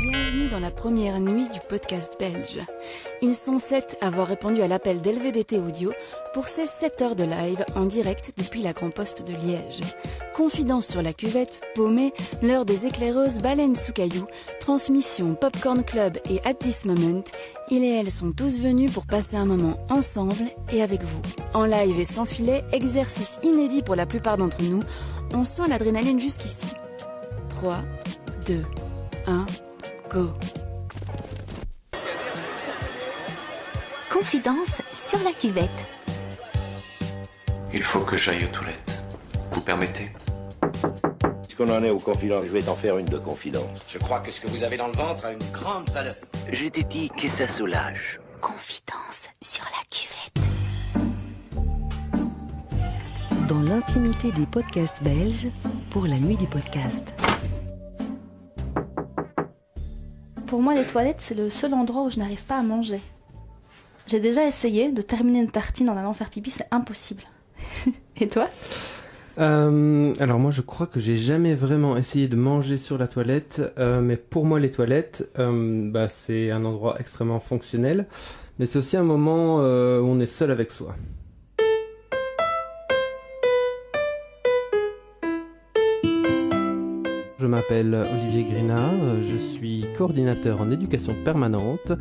Bienvenue dans la première nuit du podcast belge. Ils sont sept à avoir répondu à l'appel d'LVDT Audio pour ces 7 heures de live en direct depuis la Grand Poste de Liège. Confidence sur la cuvette, paumée, l'heure des éclaireuses baleines sous cailloux, transmission Popcorn Club et At This Moment, ils et elles sont tous venus pour passer un moment ensemble et avec vous. En live et sans filet, exercice inédit pour la plupart d'entre nous, on sent l'adrénaline jusqu'ici. 3, 2, 1, go. Confidence sur la cuvette. Il faut que j'aille aux toilettes. Vous permettez? Puisqu'on en est aux confidences, je vais t'en faire une de confidence. Je crois que ce que vous avez dans le ventre a une grande valeur. Je t'ai dit que ça soulage. Confidence sur la cuvette. Dans l'intimité des podcasts belges, pour la nuit du podcast. Pour moi, les toilettes, c'est le seul endroit où je n'arrive pas à manger. J'ai déjà essayé de terminer une tartine en allant faire pipi, c'est impossible. Et toi? Euh, alors moi je crois que j'ai jamais vraiment essayé de manger sur la toilette, euh, mais pour moi les toilettes, euh, bah, c'est un endroit extrêmement fonctionnel, mais c'est aussi un moment où on est seul avec soi. M'appelle Olivier Grinard, euh, je suis coordinateur en éducation permanente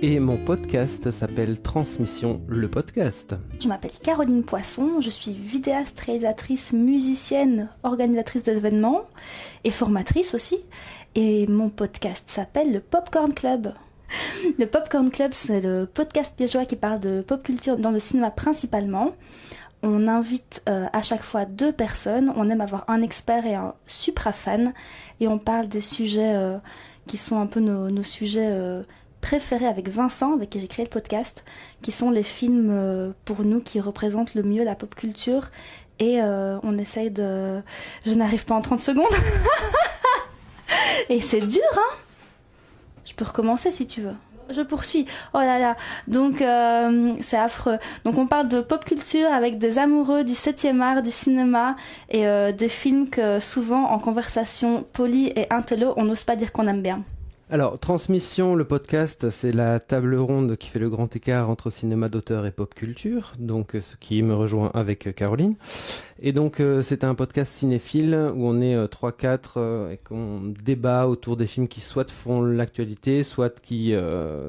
et mon podcast s'appelle Transmission le podcast. Je m'appelle Caroline Poisson, je suis vidéaste, réalisatrice, musicienne, organisatrice d'événements et formatrice aussi. Et mon podcast s'appelle le Popcorn Club. Le Popcorn Club, c'est le podcast liégeois qui parle de pop culture dans le cinéma principalement. On invite euh, à chaque fois deux personnes. On aime avoir un expert et un supra fan. Et on parle des sujets euh, qui sont un peu nos, sujets euh, préférés avec Vincent, avec qui j'ai créé le podcast, qui sont les films pour nous qui représentent le mieux la pop culture. Et on essaye de... Je n'arrive pas en 30 secondes. et c'est dur, hein? Je peux recommencer si tu veux. Je poursuis. Oh là là. Donc euh, c'est affreux. Donc on parle de pop culture avec des amoureux du 7e art, du cinéma et euh, des films que souvent en conversation polie et intello, on n'ose pas dire qu'on aime bien. Alors, Transmission, le podcast, c'est la table ronde qui fait le grand écart entre cinéma d'auteur et pop culture, donc euh, ce qui me rejoint avec euh, Caroline. Et donc, euh, c'est un podcast cinéphile où on est euh, 3-4 euh, et qu'on débat autour des films qui soit font l'actualité, soit qui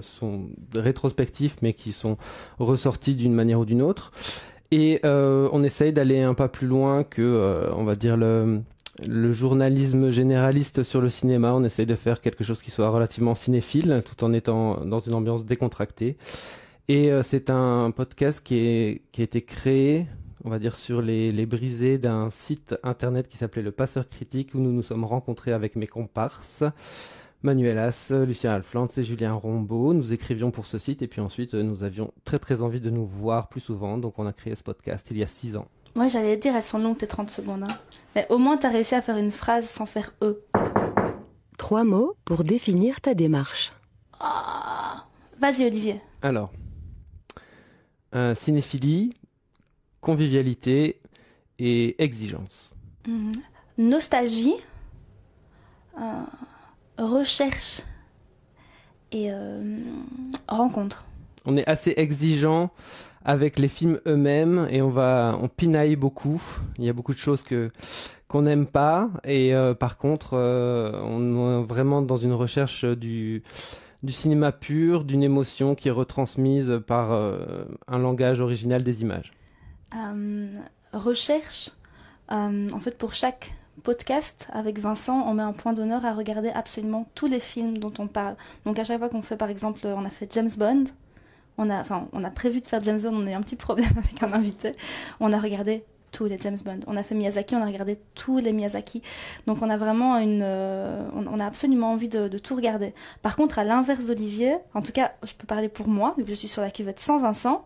sont rétrospectifs mais qui sont ressortis d'une manière ou d'une autre. Et on essaye d'aller un pas plus loin que, on va dire, le, le journalisme généraliste sur le cinéma. On essaye de faire quelque chose qui soit relativement cinéphile, tout en étant dans une ambiance décontractée. Et euh, c'est un podcast qui, a été créé, on va dire, sur les, brisées d'un site internet qui s'appelait Le Passeur Critique, où nous nous sommes rencontrés avec mes comparses. Manuel As, Lucien Alflantz et Julien Rombaud. Nous écrivions pour ce site et puis ensuite euh, nous avions très très envie de nous voir plus souvent, donc on a créé ce podcast il y a six ans. Moi j'allais dire, elles sont longues tes 30 secondes. hein. Mais au moins t'as réussi à faire une phrase sans faire E. Trois mots pour définir ta démarche. Ah. Vas-y Olivier. Alors, euh, cinéphilie, convivialité et exigence. Mhm. Nostalgie, euh, recherche et euh, rencontre. On est assez exigeant avec les films eux-mêmes et on va on pinaille beaucoup. Il y a beaucoup de choses que qu'on n'aime pas et euh, par contre euh, on est vraiment dans une recherche du du cinéma pur, d'une émotion qui est retransmise par euh, un langage original des images. Recherche, en fait pour chaque podcast avec Vincent, on met un point d'honneur à regarder absolument tous les films dont on parle. Donc à chaque fois qu'on fait par exemple, on a fait James Bond, on a, enfin, on a prévu de faire James Bond, on a eu un petit problème avec un invité. On a regardé tous les James Bond. On a fait Miyazaki, on a regardé tous les Miyazaki. Donc on a vraiment une, euh, on, a absolument envie de, tout regarder. Par contre, à l'inverse d'Olivier, en tout cas, je peux parler pour moi, vu que je suis sur la cuvette sans Vincent.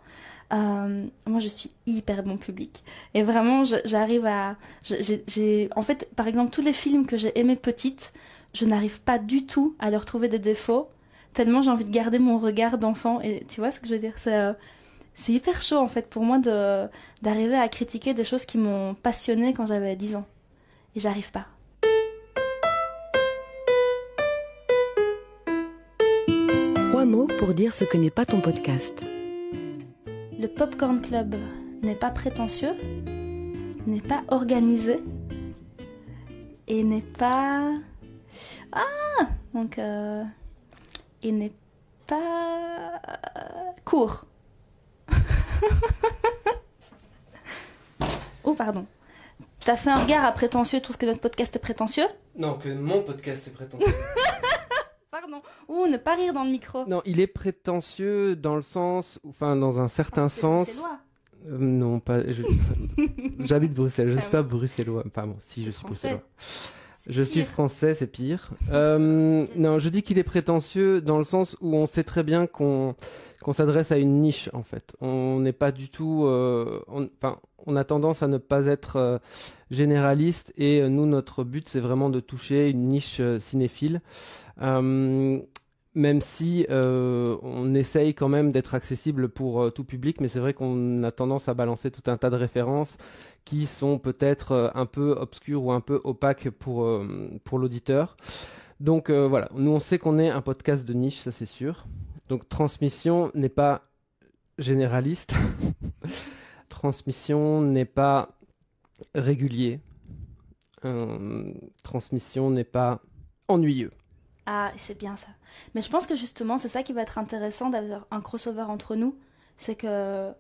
euh, moi, je suis hyper bon public. Et vraiment, j'arrive à. j'ai- En fait, par exemple, tous les films que j'ai aimés petite, je n'arrive pas du tout à leur trouver des défauts, tellement j'ai envie de garder mon regard d'enfant. Et tu vois ce que je veux dire? C'est euh, c'est hyper chaud en fait pour moi de d'arriver à critiquer des choses qui m'ont passionné quand j'avais 10 ans. Et j'arrive pas. Trois mots pour dire ce que n'est pas ton podcast. Le Popcorn Club n'est pas prétentieux, n'est pas organisé et n'est pas. Ah Donc. Euh... Et n'est pas. court. oh, pardon. T'as fait un regard à prétentieux, tu trouves que notre podcast est prétentieux? Non, que mon podcast est prétentieux. Pardon. Ouh, ne pas rire dans le micro. non, il est prétentieux dans le sens, enfin dans un certain Parce que sens. Euh, non, pas. J'habite Bruxelles, je ne Ah suis oui. pas bruxellois. Enfin bon, si je suis français. bruxellois. Je suis français, c'est pire. Euh, non, je dis qu'il est prétentieux dans le sens où on sait très bien qu'on qu'on s'adresse à une niche en fait. On n'est pas du tout. euh, on- Enfin, on a tendance à ne pas être euh, généraliste et nous, notre but, c'est vraiment de toucher une niche cinéphile. Même si on essaye quand même d'être accessible pour tout public, mais c'est vrai qu'on a tendance à balancer tout un tas de références qui sont peut-être euh, un peu obscures ou un peu opaques pour, euh, pour l'auditeur. Donc euh, voilà, nous on sait qu'on est un podcast de niche, ça c'est sûr. Donc transmission n'est pas généraliste, transmission n'est pas régulier, transmission n'est pas ennuyeux. Ah, c'est bien ça. Mais je pense que justement, c'est ça qui va être intéressant d'avoir un crossover entre nous. C'est que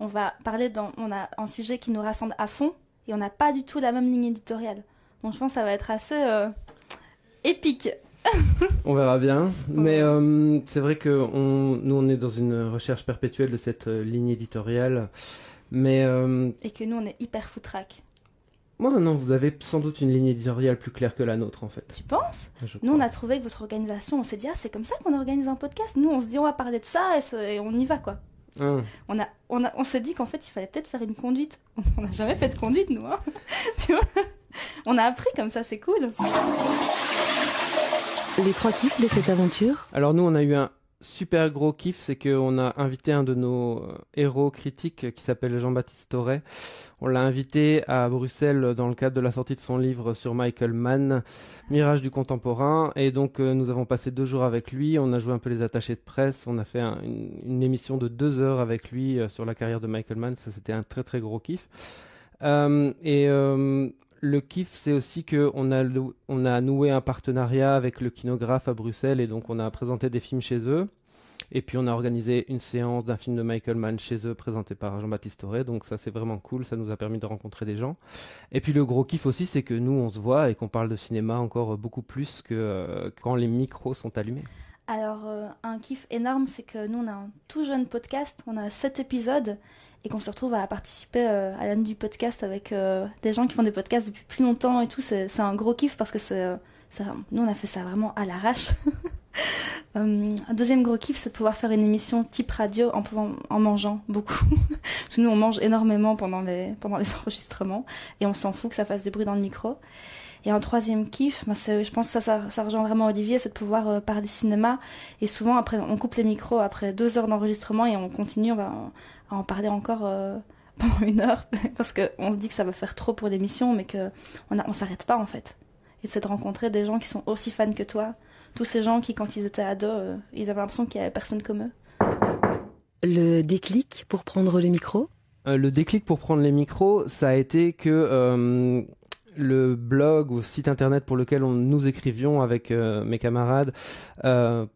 on va parler dans, on a un sujet qui nous rassemble à fond et on n'a pas du tout la même ligne éditoriale. Donc je pense que ça va être assez euh, épique. On verra bien. Mais euh, c'est vrai que on, nous, on est dans une recherche perpétuelle de cette euh, ligne éditoriale. Mais Et que nous, on est hyper foutraque. moi, non, vous avez sans doute une ligne éditoriale plus claire que la nôtre, en fait. Tu penses? Je Nous, on a trouvé que votre organisation, on s'est dit, ah, c'est comme ça qu'on organise un podcast. Nous, on se dit, on va parler de ça et, et on y va, quoi. Ah. On, a, on, a, on s'est dit qu'en fait, il fallait peut-être faire une conduite. On n'a jamais fait de conduite, nous. Hein tu vois? On a appris comme ça, c'est cool. Les trois kiffs de cette aventure? Alors nous, on a eu un super gros kiff, c'est qu'on a invité un de nos euh, héros critiques qui s'appelle Jean-Baptiste Torret. On l'a invité à Bruxelles dans le cadre de la sortie de son livre sur Michael Mann, Mirage du contemporain. Et donc euh, nous avons passé deux jours avec lui, on a joué un peu les attachés de presse, on a fait un- une, émission de deux heures avec lui euh, sur la carrière de Michael Mann. Ça, c'était un très très gros kiff. Euh, euh, le kiff, c'est aussi que on a, on a noué un partenariat avec le Kinographe à Bruxelles et donc on a présenté des films chez eux. Et puis on a organisé une séance d'un film de Michael Mann chez eux présenté par Jean-Baptiste Toré. Donc ça c'est vraiment cool, ça nous a permis de rencontrer des gens. Et puis le gros kiff aussi c'est que nous on se voit et qu'on parle de cinéma encore beaucoup plus que euh, quand les micros sont allumés. Alors, euh, un kiff énorme, c'est que nous, on a un tout jeune podcast, on a sept épisodes, et qu'on se retrouve à participer euh, à l'année du podcast avec euh, des gens qui font des podcasts depuis plus longtemps et tout. C'est un gros kiff parce que c'est- nous, on a fait ça vraiment à l'arrache. Euh, un deuxième gros kiff, c'est de pouvoir faire une émission type radio en, pouvant, en mangeant beaucoup. Parce que nous, on mange énormément pendant les, pendant les enregistrements, et on s'en fout que ça fasse des bruits dans le micro. Et un troisième kiff, ben je pense que ça, ça, ça rejoint vraiment Olivier, c'est de pouvoir euh, parler cinéma. Et souvent, après, on coupe les micros après deux heures d'enregistrement et on continue, on va en, à en parler encore euh, pendant une heure. Parce qu'on se dit que ça va faire trop pour l'émission, mais qu'on on, on s'arrête pas en fait. Et c'est de rencontrer des gens qui sont aussi fans que toi. Tous ces gens qui, quand ils étaient ados, euh, ils avaient l'impression qu'il y avait personne comme eux. Le déclic pour prendre le micro Euh, le déclic pour prendre les micros, ça a été que euh, le blog ou site internet pour lequel on, nous écrivions avec euh, mes camarades euh,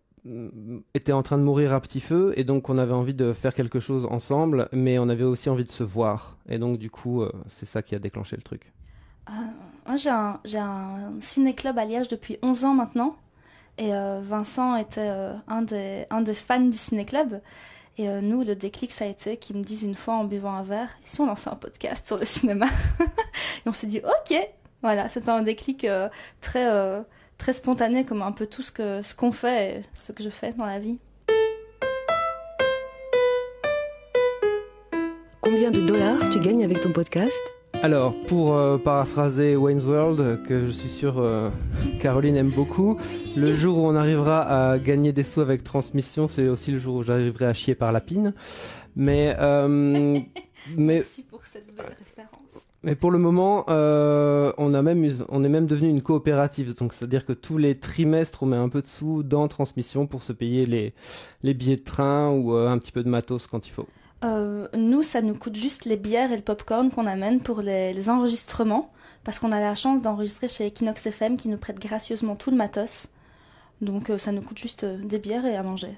était en train de mourir à petit feu et donc on avait envie de faire quelque chose ensemble, mais on avait aussi envie de se voir. Et donc du coup, euh, c'est ça qui a déclenché le truc. Moi, j'ai un, ciné-club à Liège depuis 11 ans maintenant. Et Vincent était un, des, un des fans du ciné-club. Et euh, nous, le déclic, ça a été qu'ils me disent une fois en buvant un verre, et si on lançait un podcast sur le cinéma Et on s'est dit, ok Voilà, c'était un déclic euh, très, euh, très spontané, comme un peu tout ce que ce qu'on fait et ce que je fais dans la vie. Combien de dollars tu gagnes avec ton podcast? Alors, pour euh, paraphraser Wayne's World, que je suis sûr euh, Caroline aime beaucoup, le jour où on arrivera à gagner des sous avec transmission, c'est aussi le jour où j'arriverai à chier par la pine. Mais, euh, mais, Merci pour cette belle référence. mais pour le moment, euh, on, a même, on est même devenu une coopérative. Donc, c'est-à-dire que tous les trimestres, on met un peu de sous dans transmission pour se payer les, les billets de train ou euh, un petit peu de matos quand il faut. Euh, nous, ça nous coûte juste les bières et le popcorn qu'on amène pour les, les enregistrements, parce qu'on a la chance d'enregistrer chez Equinox FM qui nous prête gracieusement tout le matos. Donc euh, ça nous coûte juste euh, des bières et à manger.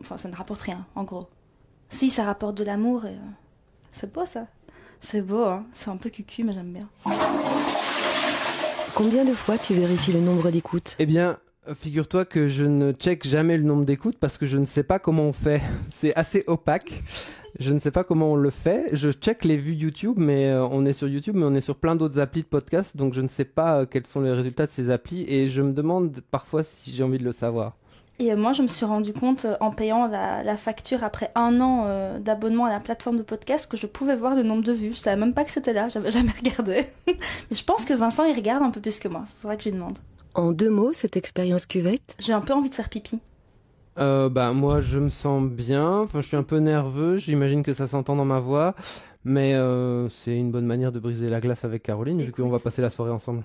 Enfin, ça ne rapporte rien, en gros. Si, ça rapporte de l'amour et... euh, c'est beau ça. C'est beau, hein. C'est un peu cucu, mais j'aime bien. Combien de fois tu vérifies le nombre d'écoutes? Eh bien, figure-toi que je ne check jamais le nombre d'écoutes parce que je ne sais pas comment on fait. C'est assez opaque. Je ne sais pas comment on le fait. Je check les vues YouTube, mais euh, on est sur YouTube, mais on est sur plein d'autres applis de podcast, donc je ne sais pas euh, quels sont les résultats de ces applis et je me demande parfois si j'ai envie de le savoir. Et euh, moi, je me suis rendu compte en payant la, facture après un an d'abonnement à la plateforme de podcast que je pouvais voir le nombre de vues. Je savais même pas que c'était là, j'avais jamais regardé. Mais je pense que Vincent, il regarde un peu plus que moi. Faudrait que je lui demande. En deux mots, cette expérience cuvette? J'ai un peu envie de faire pipi. Euh, bah moi je me sens bien. Enfin, je suis un peu nerveux. J'imagine que ça s'entend dans ma voix, mais euh, c'est une bonne manière de briser la glace avec Caroline vu qu'on va passer la soirée ensemble.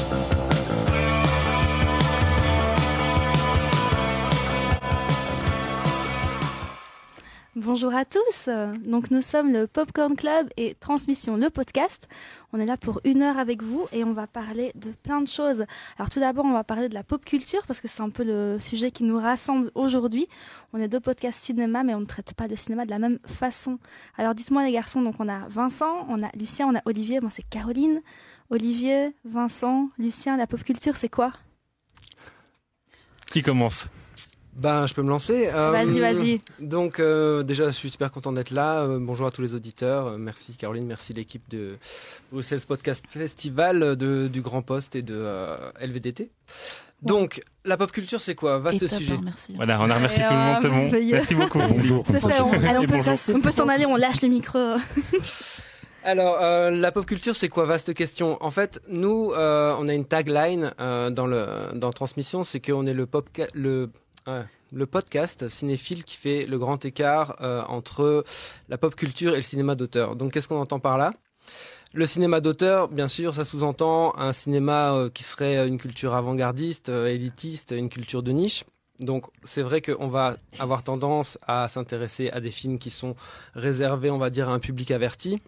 Bonjour à tous. Donc nous sommes le Popcorn Club et Transmission le podcast. On est là pour une heure avec vous et on va parler de plein de choses. Alors tout d'abord on va parler de la pop culture parce que c'est un peu le sujet qui nous rassemble aujourd'hui. On est deux podcasts cinéma mais on ne traite pas le cinéma de la même façon. Alors dites-moi les garçons, donc on a Vincent, on a Lucien, on a Olivier, moi c'est Caroline. Olivier, Vincent, Lucien, la pop culture c'est quoi? Qui commence? Ben, je peux me lancer. Euh, Vas-y, vas-y. Donc, euh, déjà, je suis super content d'être là. Euh, bonjour à tous les auditeurs. Euh, merci Caroline, merci l'équipe de Bruxelles Podcast Festival, de, du Grand Poste et de euh, LVDT. Donc, la pop culture, c'est quoi? Vaste sujet. merci. Voilà, on a remercié Et tout le monde, c'est bon. Merci beaucoup. Bonjour. Fait, on, peut, bonjour. on peut s'en aller, on lâche le micro. Alors, euh, la pop culture, c'est quoi? Vaste question. En fait, nous, euh, on a une tagline euh, dans le dans Transmission, c'est qu'on est le pop le le podcast cinéphile qui fait le grand écart euh, entre la pop culture et le cinéma d'auteur. Donc, qu'est-ce qu'on entend par là? Le cinéma d'auteur, bien sûr, ça sous-entend un cinéma euh, qui serait une culture avant-gardiste, euh, élitiste, une culture de niche. Donc c'est vrai qu'on va avoir tendance à s'intéresser à des films qui sont réservés, on va dire, à un public averti.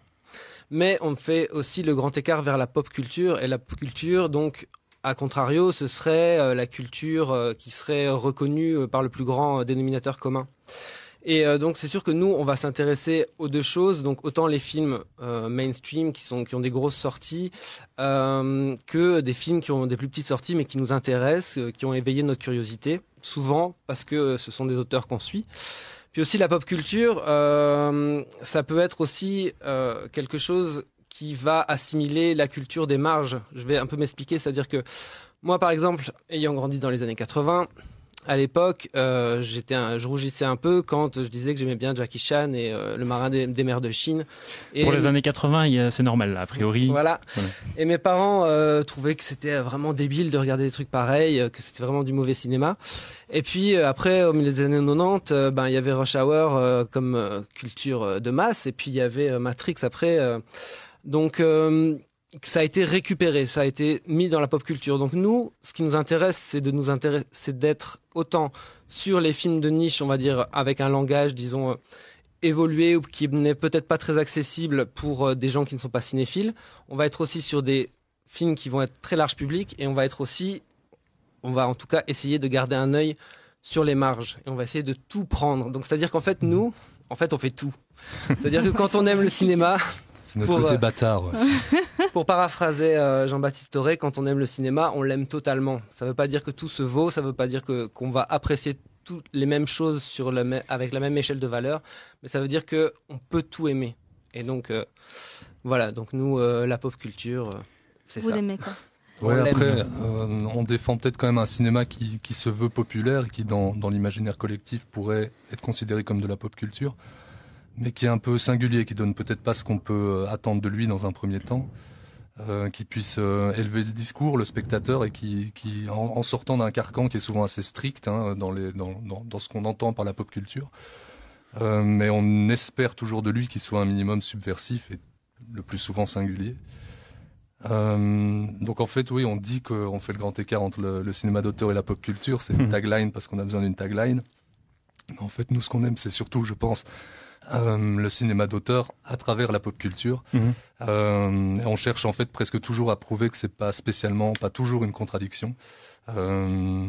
Mais on fait aussi le grand écart vers la pop culture. Et la pop culture, donc, à contrario, ce serait euh, la culture euh, qui serait reconnue euh, par le plus grand dénominateur commun. Et donc c'est sûr que nous, on va s'intéresser aux deux choses, donc autant les films mainstream qui, ont des grosses sorties, que des films qui ont des plus petites sorties mais qui nous intéressent, qui ont éveillé notre curiosité, souvent parce que ce sont des auteurs qu'on suit. Puis aussi la pop culture, ça peut être aussi quelque chose qui va assimiler la culture des marges. Je vais un peu m'expliquer, c'est-à-dire que moi, par exemple, ayant grandi dans les années 80, à l'époque, euh, j'étais, un- je rougissais un peu quand je disais que j'aimais bien Jackie Chan et euh, le marin des, des mers de Chine. Et Pour les années 80, il y a- c'est normal, là, a priori. voilà. Voilà. Et mes parents euh, trouvaient que c'était vraiment débile de regarder des trucs pareils, euh, que c'était vraiment du mauvais cinéma. Et puis euh, après, au milieu des années 90, euh, ben il y avait Rush Hour comme culture de masse, et puis il y avait Matrix après. Donc euh, ça a été récupéré, ça a été mis dans la pop culture. Donc nous, ce qui nous intéresse, c'est de nous intéresser, c'est d'être autant sur les films de niche, on va dire, avec un langage, disons. euh, évolué ou qui n'est peut-être pas très accessible pour euh, des gens qui ne sont pas cinéphiles. On va être aussi sur des films qui vont être très large public et on va être aussi, on va en tout cas essayer de garder un œil sur les marges et on va essayer de tout prendre. Donc c'est-à-dire qu'en fait nous, en fait on fait tout. C'est-à-dire que quand on aime le cinéma, C'est notre Pour, côté euh, bâtard. ouais. pour paraphraser euh, Jean-Baptiste Toré, quand on aime le cinéma, on l'aime totalement. Ça ne veut pas dire que tout se vaut, ça ne veut pas dire que qu'on va apprécier toutes les mêmes choses sur le mê- avec la même échelle de valeur, mais ça veut dire que on peut tout aimer. Et donc euh, voilà, donc nous euh, la pop culture, euh, c'est Vous ça. l'aimez quoi? Ouais, On après, euh, on défend peut-être quand même un cinéma qui, qui se veut populaire et qui, dans, dans l'imaginaire collectif, pourrait être considéré comme de la pop culture, mais qui est un peu singulier, qui donne peut-être pas ce qu'on peut euh, attendre de lui dans un premier temps, euh, qui puisse euh, élever le discours, le spectateur, et qui, qui en, en sortant d'un carcan qui est souvent assez strict hein, dans, les, dans, dans, dans ce qu'on entend par la pop culture, euh, mais on espère toujours de lui qu'il soit un minimum subversif et le plus souvent singulier. Euh, donc en fait, oui, on dit qu'on fait le grand écart entre le, le cinéma d'auteur et la pop culture. C'est une tagline parce qu'on a besoin d'une tagline. Mais en fait, nous, ce qu'on aime, c'est surtout, je pense, euh, le cinéma d'auteur à travers la pop culture. Mhm. Euh, on cherche en fait presque toujours à prouver que c'est pas spécialement, pas toujours une contradiction. Euh,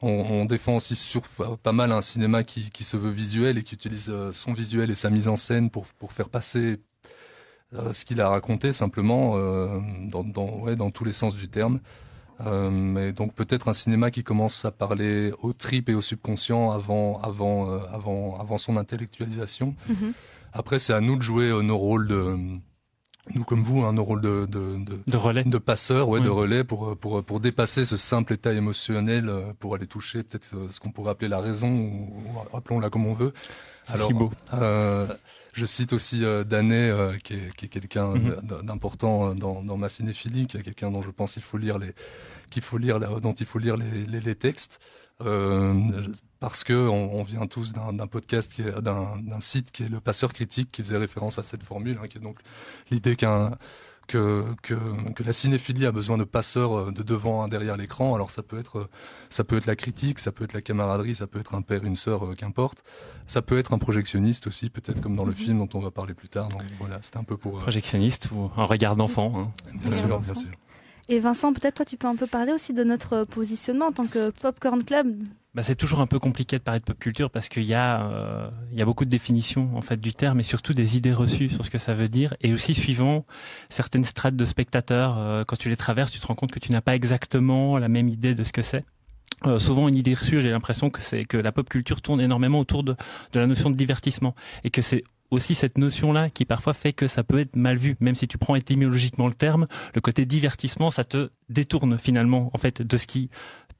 on, on défend aussi sur pas mal un cinéma qui, qui se veut visuel et qui utilise son visuel et sa mise en scène pour, pour faire passer ce qu'il a raconté simplement dans, dans, ouais, dans tous les sens du terme. Euh, mais donc peut-être un cinéma qui commence à parler au trip et au subconscient avant, avant, euh, avant, avant son intellectualisation. Mhm. Après, c'est à nous de jouer euh, nos rôles de, nous comme vous, hein, nos rôles de, de, de, De relais. de passeurs, ouais, de relais pour, euh, pour, pour dépasser ce simple état émotionnel, pour aller toucher peut-être ce qu'on pourrait appeler la raison, ou, ou appelons-la comme on veut. C'est si beau. Euh, je cite aussi euh, Danet, euh, qui est, qui est quelqu'un Mhm. d'important euh, dans, dans ma cinéphilie, qui est quelqu'un dont je pense qu'il faut lire les, qu'il faut lire, dont il faut lire les, les, les textes, euh, parce que on, on vient tous d'un podcast, d'un site qui est le Passeur critique, qui faisait référence à cette formule, hein, qui est donc l'idée qu'un que, que, que la cinéphilie a besoin de passeurs euh, de devant, un derrière l'écran. Alors ça peut être euh, ça peut être la critique, ça peut être la camaraderie, ça peut être un père, une sœur, euh, qu'importe. Ça peut être un projectionniste aussi, peut-être comme dans le film dont on va parler plus tard. Donc voilà, c'était un peu pour. Projectionniste ou un regard d'enfant. hein. bien sûr, bien sûr. Et Vincent, peut-être toi tu peux un peu parler aussi de notre positionnement en tant que Popcorn Club. Bah, c'est toujours un peu compliqué de parler de pop culture parce qu'il y a euh, y a beaucoup de définitions en fait du terme et surtout des idées reçues sur ce que ça veut dire et aussi suivant certaines strates de spectateurs euh, quand tu les traverses tu te rends compte que tu n'as pas exactement la même idée de ce que c'est Euh, souvent une idée reçue j'ai l'impression que c'est que la pop culture tourne énormément autour de, de la notion de divertissement et que c'est aussi cette notion-là qui parfois fait que ça peut être mal vu, même si tu prends étymologiquement le terme, le côté divertissement, ça te détourne finalement en fait de ce qui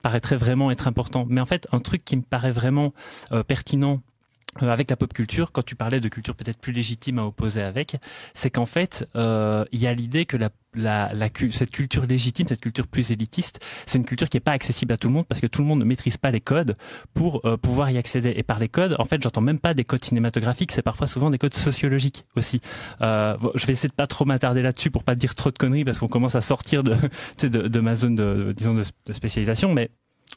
paraîtrait vraiment être important. Mais en fait, un truc qui me paraît vraiment euh, pertinent avec la pop culture, quand tu parlais de culture peut-être plus légitime à opposer avec, c'est qu'en fait, euh, il y a l'idée que la, la, la, cette culture légitime, cette culture plus élitiste, c'est une culture qui n'est pas accessible à tout le monde parce que tout le monde ne maîtrise pas les codes pour euh, pouvoir y accéder. Et par les codes, en fait, j'entends même pas des codes cinématographiques, c'est parfois souvent des codes sociologiques aussi. Euh, je vais essayer de pas trop m'attarder là-dessus pour pas dire trop de conneries parce qu'on commence à sortir de, de, de ma zone de, disons de spécialisation, mais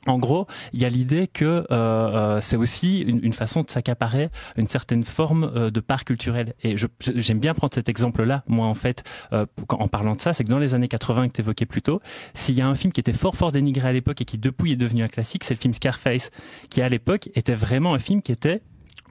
en gros, il y a l'idée que euh, euh, c'est aussi une, façon de s'accaparer une certaine forme euh, de part culturelle. Et j'aime bien prendre cet exemple-là, moi en fait, en parlant de ça, c'est que dans les années 80 que tu évoquais plus tôt, s'il y a un film qui était fort fort dénigré à l'époque et qui depuis est devenu un classique, c'est le film Scarface, qui à l'époque était vraiment un film qui était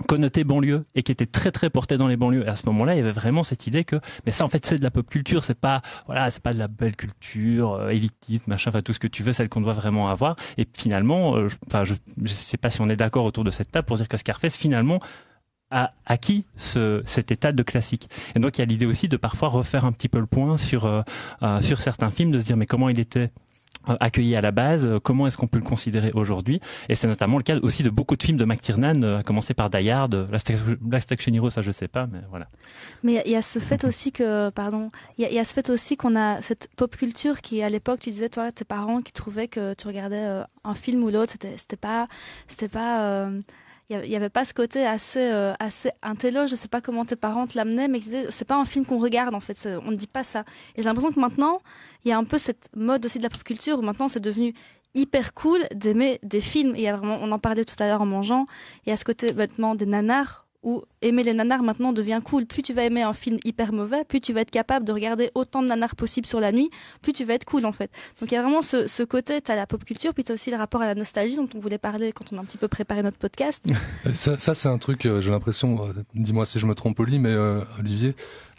connoté banlieue et qui était très très porté dans les banlieues. Et à ce moment-là, il y avait vraiment cette idée que, mais ça en fait c'est de la pop culture, c'est pas voilà, c'est pas de la belle culture euh, élitiste, machin, enfin tout ce que tu veux, celle qu'on doit vraiment avoir. Et finalement, euh, je- enfin je, je sais pas si on est d'accord autour de cette table pour dire que Scarface finalement a acquis ce, cet état de classique. Et donc il y a l'idée aussi de parfois refaire un petit peu le point sur euh, euh, sur certains films, de se dire mais comment il était accueilli à la base, euh, comment est-ce qu'on peut le considérer aujourd'hui? Et c'est notamment le cas aussi de beaucoup de films de McTiernan, euh, à commencer par Die Hard, euh, Last Action- Hero, ça je sais pas, mais voilà. Mais il y a ce fait aussi que, pardon, il y, a- ce fait aussi qu'on a cette pop culture qui, à l'époque, tu disais, toi, tes parents qui trouvaient que tu regardais euh, un film ou l'autre, c'était, pas, c'était pas, euh, il y avait- pas ce côté assez, euh, assez intello, je sais pas comment tes parents te l'amenaient, mais c'est pas un film qu'on regarde, en fait, on ne dit pas ça. Et j'ai l'impression que maintenant, il y a un peu cette mode aussi de la pop culture où maintenant c'est devenu hyper cool d'aimer des films. Et il y a vraiment, on en parlait tout à l'heure en mangeant, il y a ce côté maintenant des nanars où aimer les nanars maintenant devient cool. Plus tu vas aimer un film hyper mauvais, plus tu vas être capable de regarder autant de nanars possible sur la nuit, plus tu vas être cool en fait. Donc il y a vraiment ce, ce côté, tu as la pop culture, puis tu as aussi le rapport à la nostalgie dont on voulait parler quand on a un petit peu préparé notre podcast. Ça, ça c'est un truc, euh, j'ai l'impression, euh, dis-moi si je me trompe Oli, mais euh, Olivier,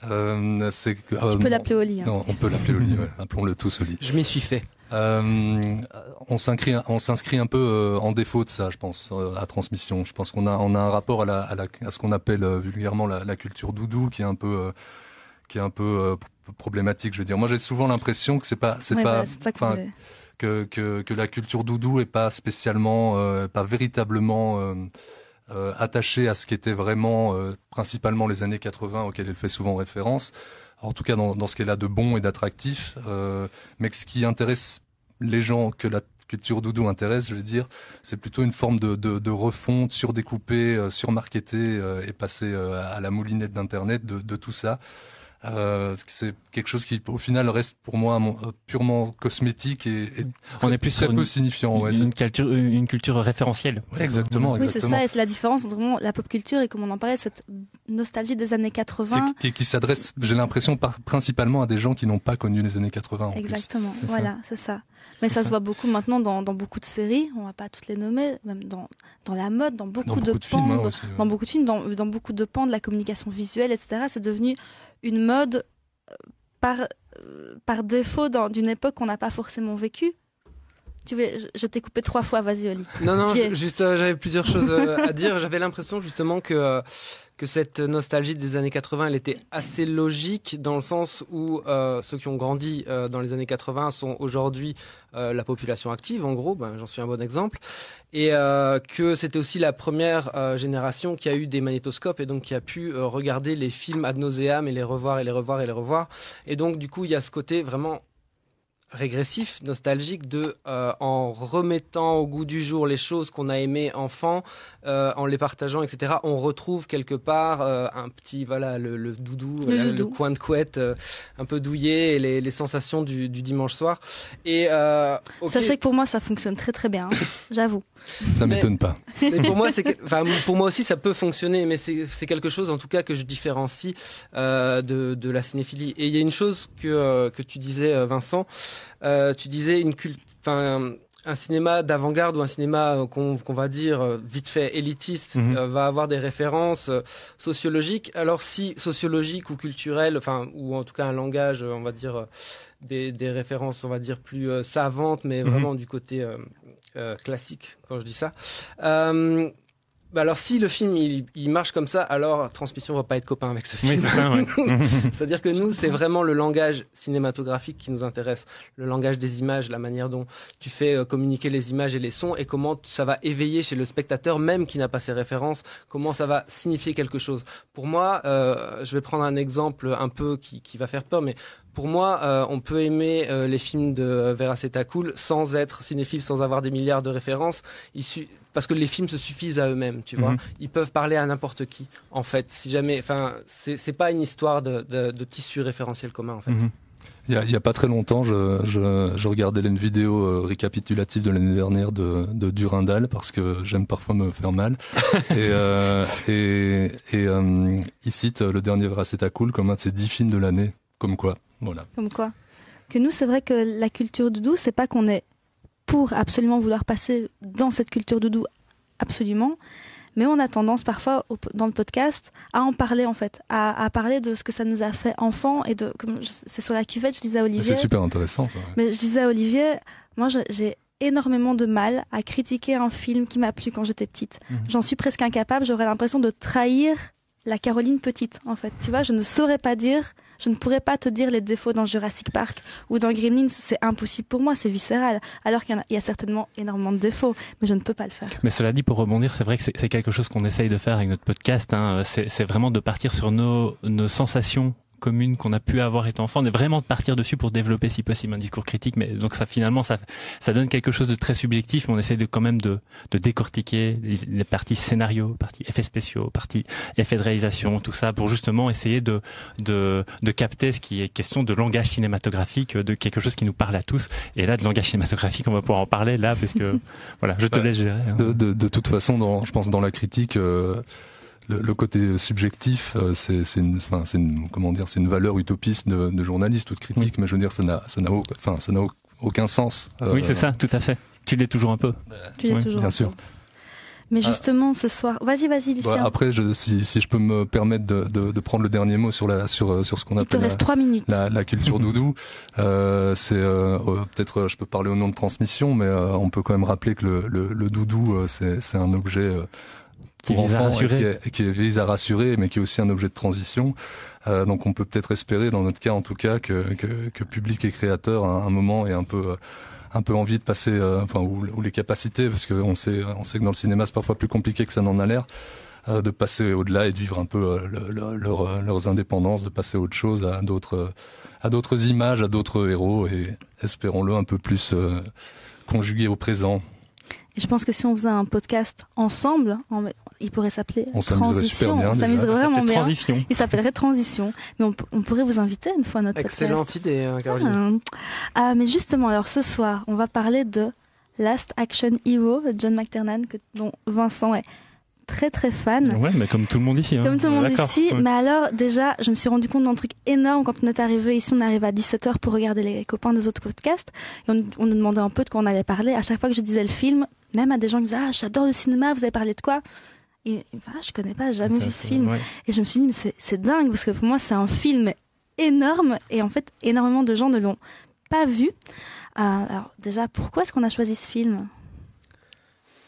euh, c'est que... tu peux l'appeler Oli. hein. Non, on peut l'appeler Oli, ouais, appelons-le tous Oli. Je m'y suis fait. Euh, on s'inscrit, on s'inscrit un peu euh, en défaut de ça, je pense, euh, à transmission. Je pense qu'on a, on a un rapport à, la, à, la, à ce qu'on appelle euh, vulgairement la, la, culture doudou, qui est un peu, euh, qui est un peu euh, problématique. Je veux dire, moi, j'ai souvent l'impression que c'est pas, c'est Ouais, pas, que que, que, que la culture doudou est pas spécialement, euh, pas véritablement euh, euh, attachée à ce qui était vraiment euh, principalement les années 80 auxquelles elle fait souvent référence. En tout cas, dans, ce qu'elle a de bon et d'attractif, euh, mais ce qui intéresse les gens que la culture doudou intéresse, je veux dire, c'est plutôt une forme de, refonte surdécoupée, euh, surmarketée euh, et passée à la moulinette d'internet de tout ça. Euh, c'est quelque chose qui, au final, reste pour moi mon- euh, purement cosmétique et, et On très- est plus très sur peu une- signifiant. Ouais, une, culture, une culture référentielle. Ouais, exactement, Oui, c'est ça, et c'est la différence entre vraiment la pop culture et comme on en parlait, cette nostalgie des années 80. Et qui, qui s'adresse, j'ai l'impression, principalement à des gens qui n'ont pas connu les années 80. en plus. Exactement, voilà, c'est ça. Mais ça, se voit beaucoup maintenant dans, dans beaucoup de séries, on va pas toutes les nommer, même dans, dans la mode, dans beaucoup, Dans beaucoup de pans, films, hein, dans, aussi, ouais. dans beaucoup de films, dans, dans beaucoup de pans de la communication visuelle, etc. C'est devenu une mode euh, par, euh, par défaut d'une époque qu'on n'a pas forcément vécue. Tu je, t'ai coupé trois fois, vas-y Oli. Non, non, juste, euh, j'avais plusieurs choses euh, à dire. J'avais l'impression justement que, euh, que cette nostalgie des années 80, elle était assez logique dans le sens où euh, ceux qui ont grandi dans les années 80 sont aujourd'hui la population active, en gros, ben, j'en suis un bon exemple, et que c'était aussi la première génération qui a eu des magnétoscopes et donc qui a pu regarder les films ad nauseam et les revoir et les revoir et les revoir. Et donc, du coup, il y a ce côté vraiment régressif, nostalgique de euh, en remettant au goût du jour les choses qu'on a aimées enfant, euh, en les partageant, etc. On retrouve quelque part euh, un petit voilà le, le doudou, Le doudou. coin de couette euh, un peu douillé et les, les sensations du, du dimanche soir. Et euh, ok, Sachez que pour moi, ça fonctionne très très bien, hein, j'avoue. Ça m'étonne pas. mais pour moi, c'est, enfin, pour moi aussi, ça peut fonctionner, mais c'est, c'est quelque chose, en tout cas, que je différencie euh, de, de la cinéphilie. Et il y a une chose que euh, que tu disais, Vincent. Euh, tu disais une culte. Un cinéma d'avant-garde ou un cinéma euh, qu'on, qu'on va dire euh, vite fait élitiste Mhm. euh, va avoir des références euh, sociologiques. Alors si sociologique ou culturel, enfin ou en tout cas un langage, on va dire des, des références, on va dire plus euh, savantes, mais Mhm. vraiment du côté classique quand je dis ça. Bah alors si le film il, il marche comme ça, alors Transmission va pas être copain avec ce film. Oui, ouais. C'est-à-dire que nous, c'est vraiment le langage cinématographique qui nous intéresse, le langage des images, la manière dont tu fais euh, communiquer les images et les sons, et comment ça va éveiller chez le spectateur, même qui n'a pas ces références, comment ça va signifier quelque chose. Pour moi, euh, je vais prendre un exemple un peu qui, qui va faire peur, mais pour moi, euh, on peut aimer euh, les films de Vera Cool sans être cinéphile, sans avoir des milliards de références, parce que les films se suffisent à eux-mêmes, tu vois. Mhm. Ils peuvent parler à n'importe qui, en fait. Si jamais, enfin, c'est pas une histoire de, de, de tissu référentiel commun, en fait. Mhm. Il y a, il y a pas très longtemps, je, je, je regardais une vidéo euh, récapitulative de l'année dernière de, de Durandal parce que j'aime parfois me faire mal. et euh, et, et euh, il cite le dernier Veraceta Cool comme un de ses dix films de l'année. Comme quoi, voilà. Comme quoi Que nous, c'est vrai que la culture doudou, c'est pas qu'on est pour absolument vouloir passer dans cette culture doudou, absolument. Mais on a tendance parfois au- dans le podcast à en parler en fait, à, à parler de ce que ça nous a fait enfant et de c'est sur la cuvette, je disais à Mais Olivier. C'est super intéressant ça. ouais. Mais je disais à Olivier, moi j'ai énormément de mal à critiquer un film qui m'a plu quand j'étais petite. Mhm. J'en suis presque incapable, j'aurais l'impression de trahir la Caroline petite en fait. Tu vois, je ne saurais pas dire, je ne pourrais pas te dire les défauts dans Jurassic Park ou dans Gremlins, c'est impossible pour moi, c'est viscéral. Alors qu'il y, a- certainement énormément de défauts, mais je ne peux pas le faire. Mais cela dit, pour rebondir, c'est vrai que c'est quelque chose qu'on essaye de faire avec notre podcast. Hein. C'est vraiment de partir sur nos sensations communes qu'on a pu avoir étant enfant, mais vraiment de partir dessus pour développer si possible un discours critique. Mais donc ça finalement ça ça donne quelque chose de très subjectif, mais on essaie de quand même de, de décortiquer les, les parties scénario, parties effets spéciaux, parties effets de réalisation, tout ça pour justement essayer de de de capter ce qui est question de langage cinématographique, de quelque chose qui nous parle à tous. Et là de langage cinématographique, on va pouvoir en parler là parce que voilà, je te laisse gérer. hein. De, de, de toute façon, dans, je pense dans la critique, euh, le, le côté subjectif, euh, c'est une, enfin, c'est une, comment dire, c'est une valeur utopiste de, de journaliste ou de critique, mais je veux dire, ça n'a, ça n'a, au- enfin, ça n'a au- aucun sens. Euh, Oui, c'est ça, tout à fait. Tu l'es toujours un peu. Tu l'es Oui, toujours bien un sûr. peu. Mais Ah. justement, ce soir, vas-y, vas-y, Bah, Lucien. après, je, si, si je peux me permettre de, de, de prendre le dernier mot sur la sur euh, sur ce qu'on Il te appelle reste la, trois minutes. la, la culture doudou, euh, c'est euh, peut-être je peux parler au nom de transmission, mais euh, on peut quand même rappeler que le, le, le doudou euh, c'est c'est un objet euh, Qui pour vise à enfants et rassurer. qui, est- qui vise à rassurer, mais qui est aussi un objet de transition. Euh, donc on peut peut-être espérer, dans notre cas en tout cas, que, que, que public et créateur à un moment ait un peu euh, un peu envie de passer, euh, enfin ou, ou les capacités, parce qu'on sait on sait que dans le cinéma c'est parfois plus compliqué que ça n'en a l'air, euh, de passer au-delà et de vivre un peu euh, le- le- leur, leurs indépendances, de passer à autre chose, à d'autres à d'autres images, à d'autres héros et espérons-le un peu plus euh, conjugué au présent. Et je pense que si on faisait un podcast ensemble, en- il pourrait s'appeler Transition. bien, On s'amuserait vraiment bien. Transition. Il s'appellerait Transition. Mais on, pourrait vous inviter une fois à notre Excellente podcast. idée, hein, Caroline. Ah. Ah, mais justement, alors ce soir, on va parler de Last Action Hero de John McTiernan, que, dont Vincent est très très fan. Ouais, mais comme tout le monde ici. hein. Comme tout le monde ici. Ouais. Mais alors, déjà, je me suis rendu compte d'un truc énorme quand on est arrivé ici. On arrive à 17h pour regarder les copains des autres podcasts. Et on, on nous demandait un peu de quoi on allait parler. À chaque fois que je disais le film, même à des gens qui disaient, ah, j'adore le cinéma, vous avez parlé de quoi? Et, voilà, je connais pas, jamais vu ce film. Ouais. Et je me suis dit, mais c'est c'est dingue, parce que pour moi, c'est un film énorme. Et en fait, énormément de gens ne l'ont pas vu. Euh, alors, déjà, pourquoi est-ce qu'on a choisi ce film?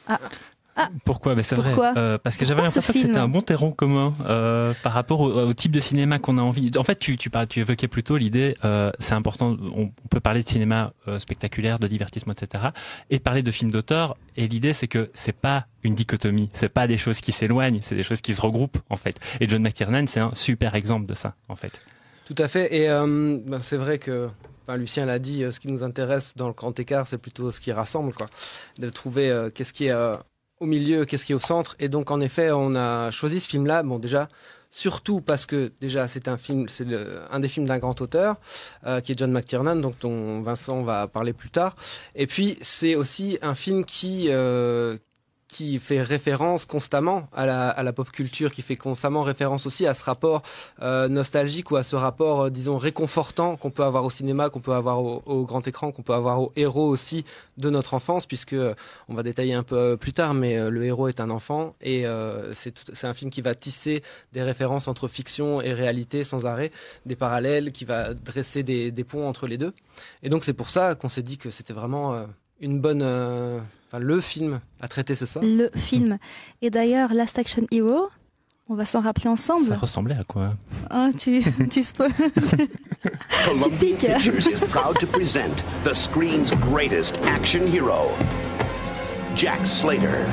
Ah. Ah. Pourquoi? Ben C'est vrai. Pourquoi? Euh, parce que j'avais l'impression que c'était un bon terreau commun euh, par rapport au, au type de cinéma qu'on a envie. En fait, tu, tu, parles- tu évoquais plutôt l'idée, euh, c'est important, on, on peut parler de cinéma euh, spectaculaire, de divertissement, etc., et parler de films d'auteur. Et l'idée, c'est que c'est pas une dichotomie, c'est pas des choses qui s'éloignent, c'est des choses qui se regroupent en fait. Et John McTiernan, c'est un super exemple de ça en fait. Tout à fait. Et euh, ben, c'est vrai que enfin, Lucien l'a dit, euh, ce qui nous intéresse dans le grand écart, c'est plutôt ce qui rassemble, quoi. De trouver euh, qu'est-ce qui est euh, au milieu, qu'est-ce qui est au centre. Et donc, en effet, on a choisi ce film-là. Bon, déjà, surtout parce que déjà, c'est un film, c'est un des films d'un grand auteur, euh, qui est John McTiernan, donc dont Vincent va parler plus tard. Et puis, c'est aussi un film qui euh, qui fait référence constamment à la, à la pop culture, qui fait constamment référence aussi à ce rapport euh, nostalgique ou à ce rapport, euh, disons, réconfortant qu'on peut avoir au cinéma, qu'on peut avoir au, au grand écran, qu'on peut avoir au héros aussi de notre enfance, puisque euh, on va détailler un peu euh, plus tard, mais le héros est un enfant et c'est un film qui va tisser des références entre fiction et réalité sans arrêt, des parallèles, qui va dresser des, des ponts entre les deux. Et donc c'est pour ça qu'on s'est dit que c'était vraiment une bonne, euh, enfin le film à traiter ce soir. Le film. Et d'ailleurs, Last Action Hero, on va s'en rappeler ensemble. Ça ressemblait à quoi? Ah, tu, tu spoil. Columbia piques. Pictures is proud to present the screen's greatest action hero, Jack Slater.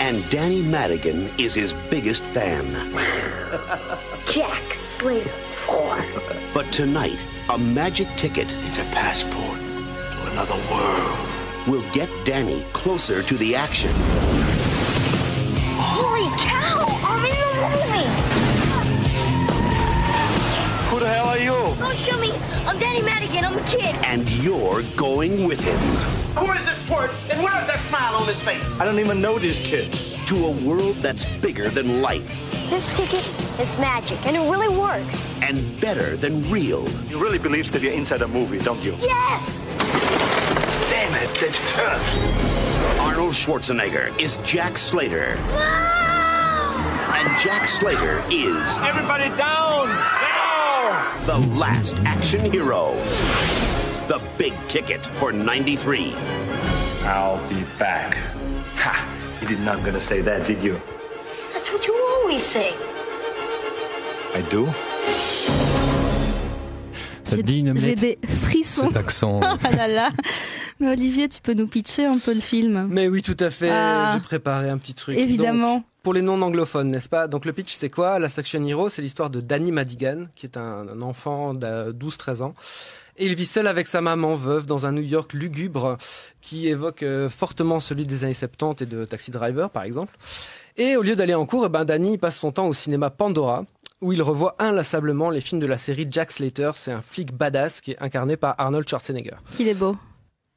And Danny Madigan is his biggest fan. Jack Slater 4. But tonight, a magic ticket It's a passport to another world. will get Danny closer to the action. Holy cow! I'm in the movie! Who the hell are you? Don't shoot me! I'm Danny Madigan, I'm a kid! And you're going with him Who is this twerp? And where is that smile on his face? I don't even know these kids. to a world that's bigger than life This ticket is magic, and it really works. and better than real. You really believe that you're inside a movie, don't you? Yes! Damn it, that hurt. Arnold Schwarzenegger is Jack Slater. And Jack Slater is Everybody down! Now! the last action hero. The big ticket for 93. I'll be back. Ha! You did not gonna say that, did you? That's what you always say. I do? Ça te dit une J'ai des frissons. Cet accent. Ah là là. Mais Olivier, tu peux nous pitcher un peu le film Mais oui, tout à fait. Ah. J'ai préparé un petit truc. Évidemment. Donc, pour les non-anglophones, n'est-ce pas? Donc le pitch, c'est quoi? Last Action Hero, c'est l'histoire de Danny Madigan, qui est un, un enfant de 12-13 ans. Et il vit seul avec sa maman veuve dans un New York lugubre qui évoque euh, fortement celui des années 70 et de Taxi Driver, par exemple. Et au lieu d'aller en cours, eh ben, Danny passe son temps au cinéma Pandora, où il revoit inlassablement les films de la série Jack Slater. C'est un flic badass qui est incarné par Arnold Schwarzenegger. Qu'il est beau.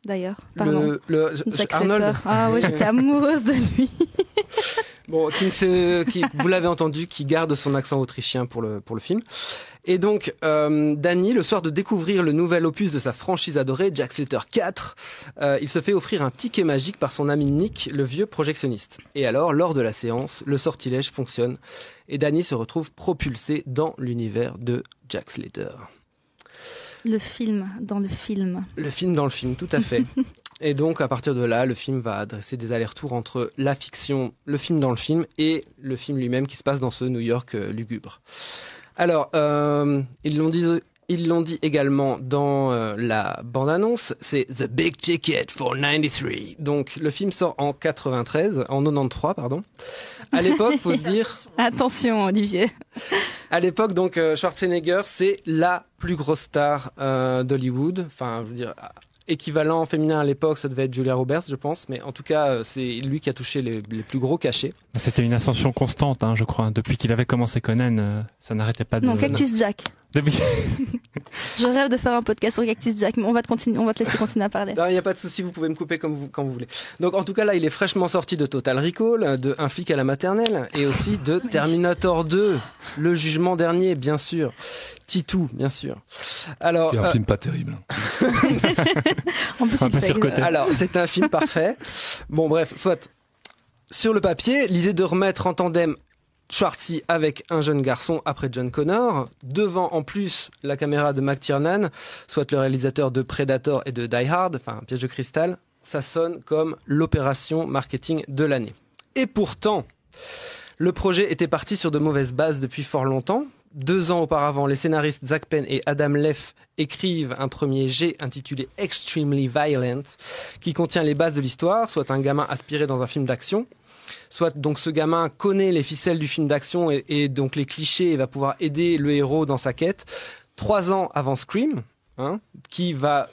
d'ailleurs. Le, le- Jack Arnold. Slater. Ah ouais, j'étais amoureuse de lui. Bon, qui ne se- qui- vous l'avez entendu, qui garde son accent autrichien pour le, pour le film. Et donc, euh, Danny, le soir de découvrir le nouvel opus de sa franchise adorée, Jack Slater 4, euh, il se fait offrir un ticket magique par son ami Nick, le vieux projectionniste. Et alors, lors de la séance, le sortilège fonctionne et Danny se retrouve propulsé dans l'univers de Jack Slater. Le film, dans le film. Le film dans le film, tout à fait. Et donc, à partir de là, le film va adresser des allers-retours entre la fiction, le film dans le film, et le film lui-même qui se passe dans ce New York euh, lugubre. Alors, euh, ils l'ont dit. Ils l'ont dit également dans euh, la bande-annonce, c'est The Big Ticket for 93. Donc le film sort en 93, en 93 pardon. À l'époque, faut se dire, Attention, Olivier. à l'époque, donc euh, Schwarzenegger, c'est la plus grosse star euh, d'Hollywood. Enfin, je veux dire, équivalent féminin à l'époque, ça devait être Julia Roberts, je pense. Mais en tout cas, euh, c'est lui qui a touché les, les plus gros cachets. C'était une ascension constante, hein, je crois. Depuis qu'il avait commencé Conan, euh, ça n'arrêtait pas de. Non, Cactus Jack. Depuis- Je rêve de faire un podcast sur Cactus Jack, mais on va te, continuer, on va te laisser continuer à parler. Non, il n'y a pas de souci, vous pouvez me couper comme vous, quand vous voulez. Donc, en tout cas, là, il est fraîchement sorti de Total Recall, de Un flic à la maternelle, et aussi de Terminator 2, Le jugement dernier, bien sûr. Titou, bien sûr. Alors, C'est un euh, film pas terrible. En plus, Un il peu fait surcoté. Alors, c'est un film parfait. Bon, bref, soit. Sur le papier, l'idée de remettre en tandem Schwartzy avec un jeune garçon après John Connor, devant en plus la caméra de McTiernan, soit le réalisateur de Predator et de Die Hard, enfin Piège de cristal, ça sonne comme l'opération marketing de l'année. Et pourtant, le projet était parti sur de mauvaises bases depuis fort longtemps. Deux ans auparavant, les scénaristes Zach Penn et Adam Leff écrivent un premier jet intitulé Extremely Violent, qui contient les bases de l'histoire, soit un gamin aspiré dans un film d'action, soit donc ce gamin connaît les ficelles du film d'action et, donc les clichés et va pouvoir aider le héros dans sa quête. Trois ans avant Scream, hein, qui va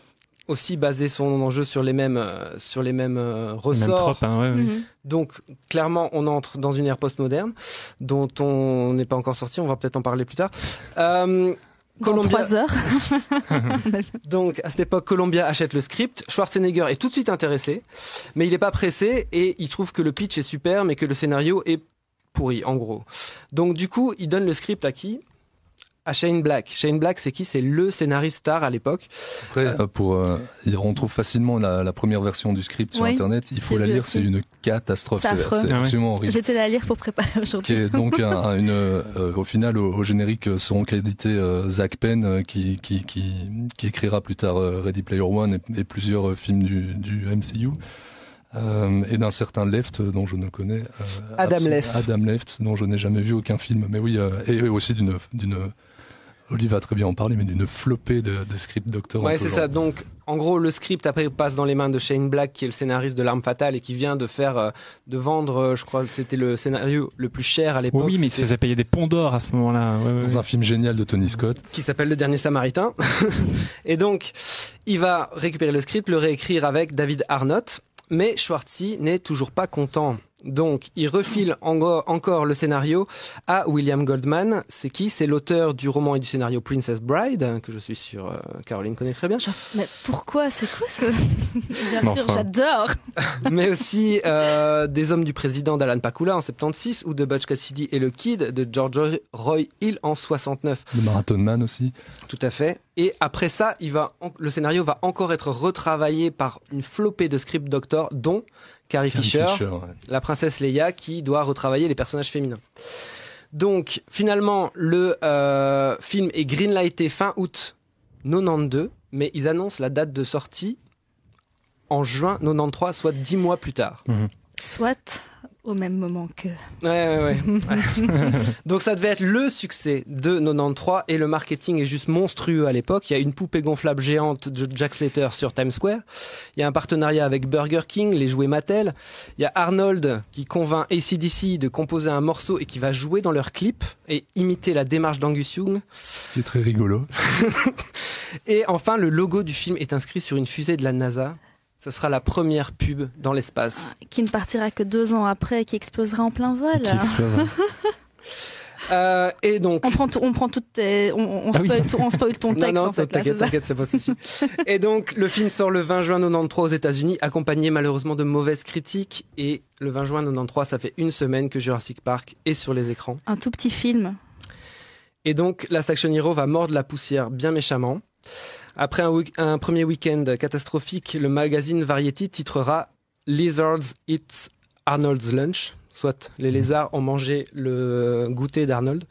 aussi baser son enjeu sur les mêmes, euh, sur les mêmes euh, ressorts. hein, ouais, ouais. Mhm. Donc clairement, on entre dans une ère postmoderne dont on n'est pas encore sorti. On va peut-être en parler plus tard. Euh, Dans Columbia- trois heures. donc à cette époque, Columbia achète le script. Schwarzenegger est tout de suite intéressé, mais il n'est pas pressé et il trouve que le pitch est super, mais que le scénario est pourri, en gros. Donc du coup, il donne le script à qui? À Shane Black. Shane Black, c'est qui? C'est le scénariste star à l'époque. Après, euh, pour, euh, on trouve facilement la, la première version du script sur Oui, Internet. Il faut la lire, c'est une catastrophe. C'est Ah absolument horrible. J'étais la lire pour préparer qui aujourd'hui. est donc un, un- une, euh, au final au, au générique euh, seront crédités euh, Zach Penn euh, qui, qui, qui, qui écrira plus tard euh, Ready Player One et, et plusieurs euh, films du, du MCU euh, et d'un certain Left euh, dont je ne connais euh, Adam Left. Adam Left dont je n'ai jamais vu aucun film mais oui euh, et aussi d'une d'une Olive a très bien en parlé mais d'une flopée de, de script doctor Ouais, c'est ça. Donc, en gros, le script après passe dans les mains de Shane Black, qui est le scénariste de L'arme fatale et qui vient de faire, euh, de vendre, euh, je crois, que c'était le scénario le plus cher à l'époque. Oui, mais il se faisait payer des ponts d'or à ce moment-là. Ouais, dans ouais. un film génial de Tony Scott qui s'appelle Le Dernier Samaritain. et donc, il va récupérer le script, le réécrire avec David Arnott, mais Schwartzy n'est toujours pas content. Donc, il refile encore le scénario à William Goldman. C'est qui? C'est l'auteur du roman et du scénario Princess Bride, que je suis sûr euh, Caroline connaît très bien. Mais pourquoi? C'est quoi ce Bien sûr, enfin. j'adore. mais aussi euh, des hommes du président d'Alan Pakula en 76 ou de Butch Cassidy et le Kid de George Roy Hill en 69. le Marathon Man aussi Tout à fait. Et après ça, il va en- le scénario va encore être retravaillé par une flopée de script doctors, dont Carrie, Carrie Fisher, Fisher, ouais. la princesse Leia, qui doit retravailler les personnages féminins. Donc, finalement, le euh, film est greenlighté fin août 92, mais ils annoncent la date de sortie en juin 93, soit dix mois plus tard. Soit au même moment que. Ouais, ouais, ouais. Donc ça devait être le succès de 93 et le marketing est juste monstrueux à l'époque. Il y a une poupée gonflable géante de Jack Slater sur Times Square. Il y a un partenariat avec Burger King, les jouets Mattel. Il y a Arnold qui convainc ACDC de composer un morceau et qui va jouer dans leur clip et imiter la démarche d'Angus Young. ce qui est très rigolo Et enfin, le logo du film est inscrit sur une fusée de la NASA. Ce sera la première pub dans l'espace. qui ne partira que deux ans après et qui explosera en plein vol. Euh, et donc. On prend, on prend toutes tes, on, on, Ah oui. spoil, on spoil ton Non, texte non, en fait. t'inquiète, t'inquiète, c'est pas souci. Et donc, le film sort le 20 juin 93 aux États-Unis, accompagné malheureusement de mauvaises critiques. Et le 20 juin 93, ça fait une semaine que Jurassic Park est sur les écrans. Un tout petit film. Et donc, Last Action Hero va mordre la poussière bien méchamment. Après un, premier week-end catastrophique, le magazine Variety titrera Lizards Eat Arnold's Lunch, soit les lézards ont mangé le goûter d'Arnold.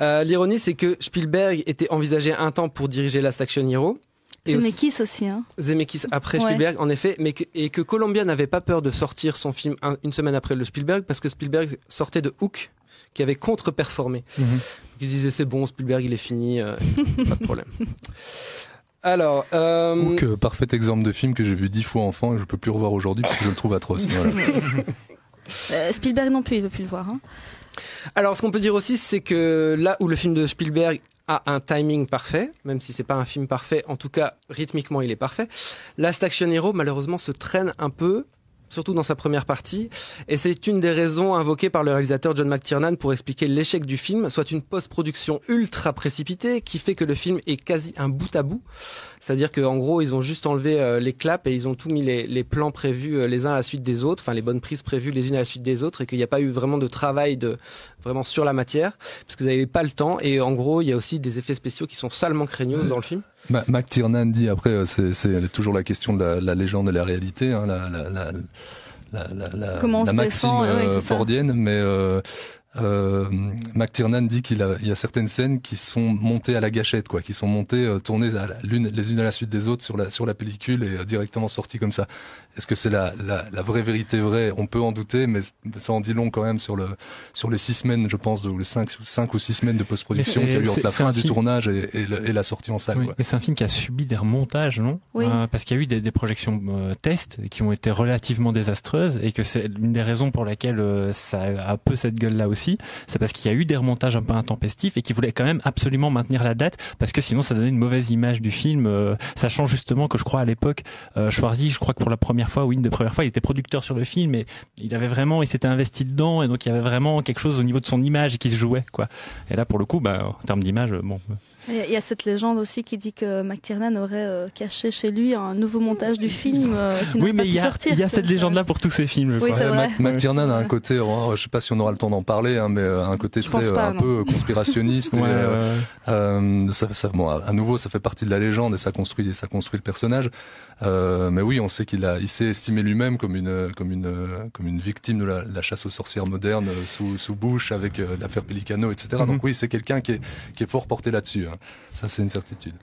Euh, L'ironie, c'est que Spielberg était envisagé un temps pour diriger Last Action Hero. Et Zemeckis aussi, hein. Zemeckis après Ouais. Spielberg, en effet, mais que, et que Columbia n'avait pas peur de sortir son film un- une semaine après le Spielberg parce que Spielberg sortait de Hook qui avait contre-performé. Ils disaient c'est bon, Spielberg il est fini, euh, pas de problème. Alors, euh, Hook, euh, parfait exemple de film que j'ai vu dix fois enfant et je peux plus revoir aujourd'hui parce que je le trouve atroce. Voilà. Euh, Spielberg non plus, il veut plus le voir. Hein. alors ce qu'on peut dire aussi, c'est que là où le film de Spielberg a un timing parfait, même si c'est pas un film parfait, en tout cas rythmiquement il est parfait. Last Action Hero malheureusement se traîne un peu, surtout dans sa première partie, et c'est une des raisons invoquées par le réalisateur John McTiernan pour expliquer l'échec du film, soit une post-production ultra précipitée qui fait que le film est quasi un bout à bout. C'est-à-dire qu'en gros, ils ont juste enlevé euh, les claps et ils ont tout mis les, plans prévus euh, les uns à la suite des autres, enfin les bonnes prises prévues les unes à la suite des autres, et qu'il n'y a pas eu vraiment de travail de vraiment sur la matière, parce que vous n'avez pas le temps. Et en gros, il y a aussi des effets spéciaux qui sont salement craignos dans le film. Ma- McTiernan dit après, euh, c'est toujours la question de la, la légende et la réalité, hein, la, la, la, la, la, la- Comment on la se maxime défend, ouais, euh, ça. fordienne, mais euh, euh, McTiernan dit qu'il a- il y a certaines scènes qui sont montées à la gâchette, quoi, qui sont montées, euh, tournées l'une, les unes à la suite des autres sur la, sur la pellicule et euh, directement sorties comme ça. Est-ce que c'est la, la, la vraie vérité vraie? On peut en douter, mais ça en dit long quand même sur, le, sur les six semaines, je pense, de, ou les cinq, cinq ou six semaines de post-production qu'il y a eu entre la fin du film- tournage et, et le- et la sortie en salle. Oui, mais c'est un film qui a subi des remontages, non? Oui. Euh, Parce qu'il y a eu des, des projections euh, tests qui ont été relativement désastreuses et que c'est l'une des raisons pour laquelle euh, ça a un peu cette gueule-là aussi. C'est parce qu'il y a eu des remontages un peu intempestifs et qui voulaient quand même absolument maintenir la date parce que sinon ça donnait une mauvaise image du film. euh, sachant justement que je crois à l'époque, euh, Schwarzy, je crois que pour la première fois, ou une des premières fois, il était producteur sur le film et il avait vraiment, il s'était investi dedans et donc il y avait vraiment quelque chose au niveau de son image qui se jouait, quoi. Et là, pour le coup, bah, en termes d'image, bon. Il y a- il y a cette légende aussi qui dit que McTiernan aurait euh, caché chez lui un nouveau montage du film euh, qui Oui, mais pas il pu y a, sortir. il y a cette légende-là pour tous ces films. Oui. Mac- McTiernan a un côté, oh, je sais pas si on aura le temps d'en parler, hein, mais euh, un côté Je très, pense euh, pas, un non. peu conspirationniste. et, Ouais, ouais, ouais. ça, ça, bon, à nouveau, ça fait partie de la légende et ça construit, ça construit le personnage. Euh, mais oui, on sait qu'il a, il s'est estimé lui-même comme une, comme une, comme une victime de la, la chasse aux sorcières moderne sous, sous Bush avec euh, l'affaire Pelicano, etc. Mhm. Donc oui, c'est quelqu'un qui est, qui est fort porté là-dessus. hein. Ça, c'est une certitude.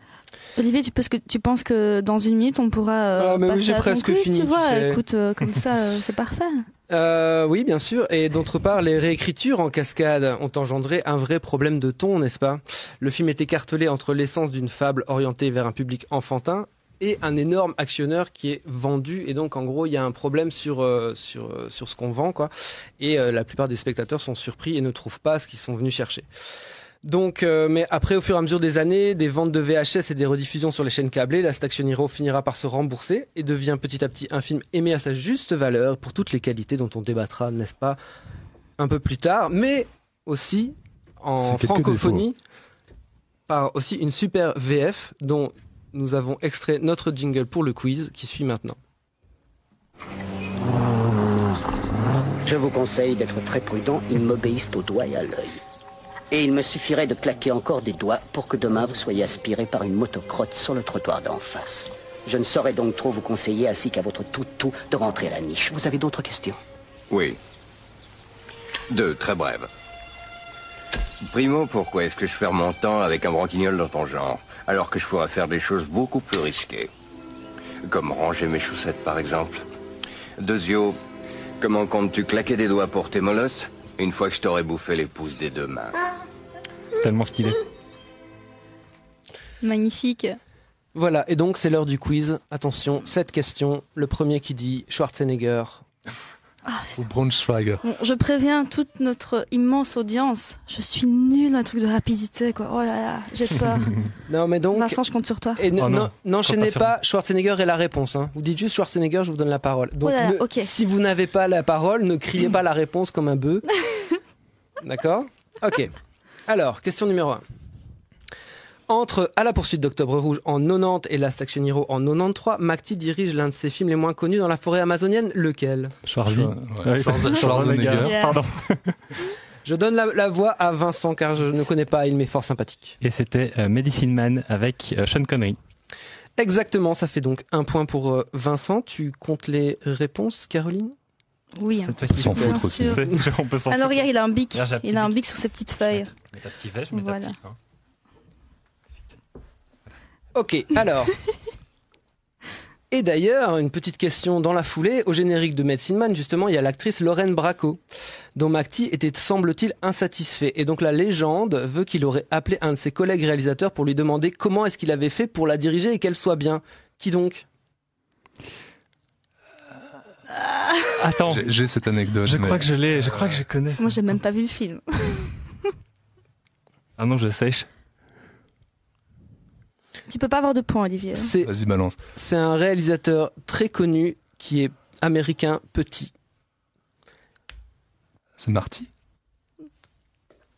Olivier, tu, penses que, tu penses que dans une minute on pourra euh, Ah, mais oui, j'ai presque quiz, fini, tu tu vois sais. Écoute, euh, comme ça, euh, c'est parfait. Euh, oui, bien sûr. Et d'autre part, les réécritures en cascade ont engendré un vrai problème de ton, n'est-ce pas? Le film est écartelé entre l'essence d'une fable orientée vers un public enfantin et un énorme actionneur qui est vendu. Et donc, en gros, il y a un problème sur, euh, sur, euh, sur ce qu'on vend, quoi. Et euh, la plupart des spectateurs sont surpris et ne trouvent pas ce qu'ils sont venus chercher. Donc, euh, mais après, au fur et à mesure des années, des ventes de VHS et des rediffusions sur les chaînes câblées, la Action Hero finira par se rembourser et devient petit à petit un film aimé à sa juste valeur pour toutes les qualités dont on débattra, n'est-ce pas, un peu plus tard, mais aussi en francophonie par aussi une super VF dont nous avons extrait notre jingle pour le quiz qui suit maintenant. Je vous conseille d'être très prudent, ils m'obéissent au doigt et à l'œil. Et il me suffirait de claquer encore des doigts pour que demain vous soyez aspiré par une motocrotte sur le trottoir d'en face. Je ne saurais donc trop vous conseiller, ainsi qu'à votre tout-tout, de rentrer à la niche. Vous avez d'autres questions? Oui. Deux, très brèves. Primo, pourquoi est-ce que je perds mon temps avec un branquignol dans ton genre, alors que je pourrais faire des choses beaucoup plus risquées? Comme ranger mes chaussettes, par exemple. Deuxio, comment comptes-tu claquer des doigts pour tes molosses une fois que je t'aurai bouffé les pouces des deux mains? Tellement stylé. Magnifique. Voilà, et donc c'est l'heure du quiz. Attention, cette question. Le premier qui dit Schwarzenegger. Ou Braunschweiger. Bon, je préviens toute notre immense audience. Je suis nulle dans les trucs de rapidité, quoi. Oh là là, j'ai peur. Non, mais donc. Vincent, je compte sur toi. Et Oh non- n'enchaînez pas Schwarzenegger est la réponse. hein. Vous dites juste Schwarzenegger, je vous donne la parole. Donc, Oh là là, ne- ok. si vous n'avez pas la parole, ne criez pas la réponse comme un bœuf. D'accord? Ok. Alors, question numéro 1. Entre À la poursuite d'Octobre Rouge en 90 et Last Action Hero en 93, McTee dirige l'un de ses films les moins connus dans la forêt amazonienne. Lequel? Ouais, Schwarzenegger. Yeah. Pardon. Je donne la, la voix à Vincent car je ne connais pas, il m'est fort sympathique. Et c'était euh, Medicine Man avec euh, Sean Connery. Exactement, ça fait donc un point pour euh, Vincent. Tu comptes les réponses, Caroline? Oui. hein. S'en foutre aussi. C'est- On peut s'en Alors regarde, il a un bic. Il a un bic. bic sur ses petites feuilles. Mets ta petite veste, mets ta Voilà. petite, hein. Ok, alors. Et d'ailleurs, une petite question dans la foulée, au générique de Medicine Man, justement, il y a l'actrice Lorraine Bracco, dont McTee était, semble-t-il, insatisfait. Et donc la légende veut qu'il aurait appelé un de ses collègues réalisateurs pour lui demander comment est-ce qu'il avait fait pour la diriger et qu'elle soit bien. Qui donc? Attends, J'ai- J'ai cette anecdote. je mais- crois que je l'ai, je crois que je connais. Moi, j'ai même pas vu le film. Ah non, je sèche. Tu peux pas avoir de points, Olivier. C'est Vas-y, balance. c'est un réalisateur très connu qui est américain petit. C'est Marty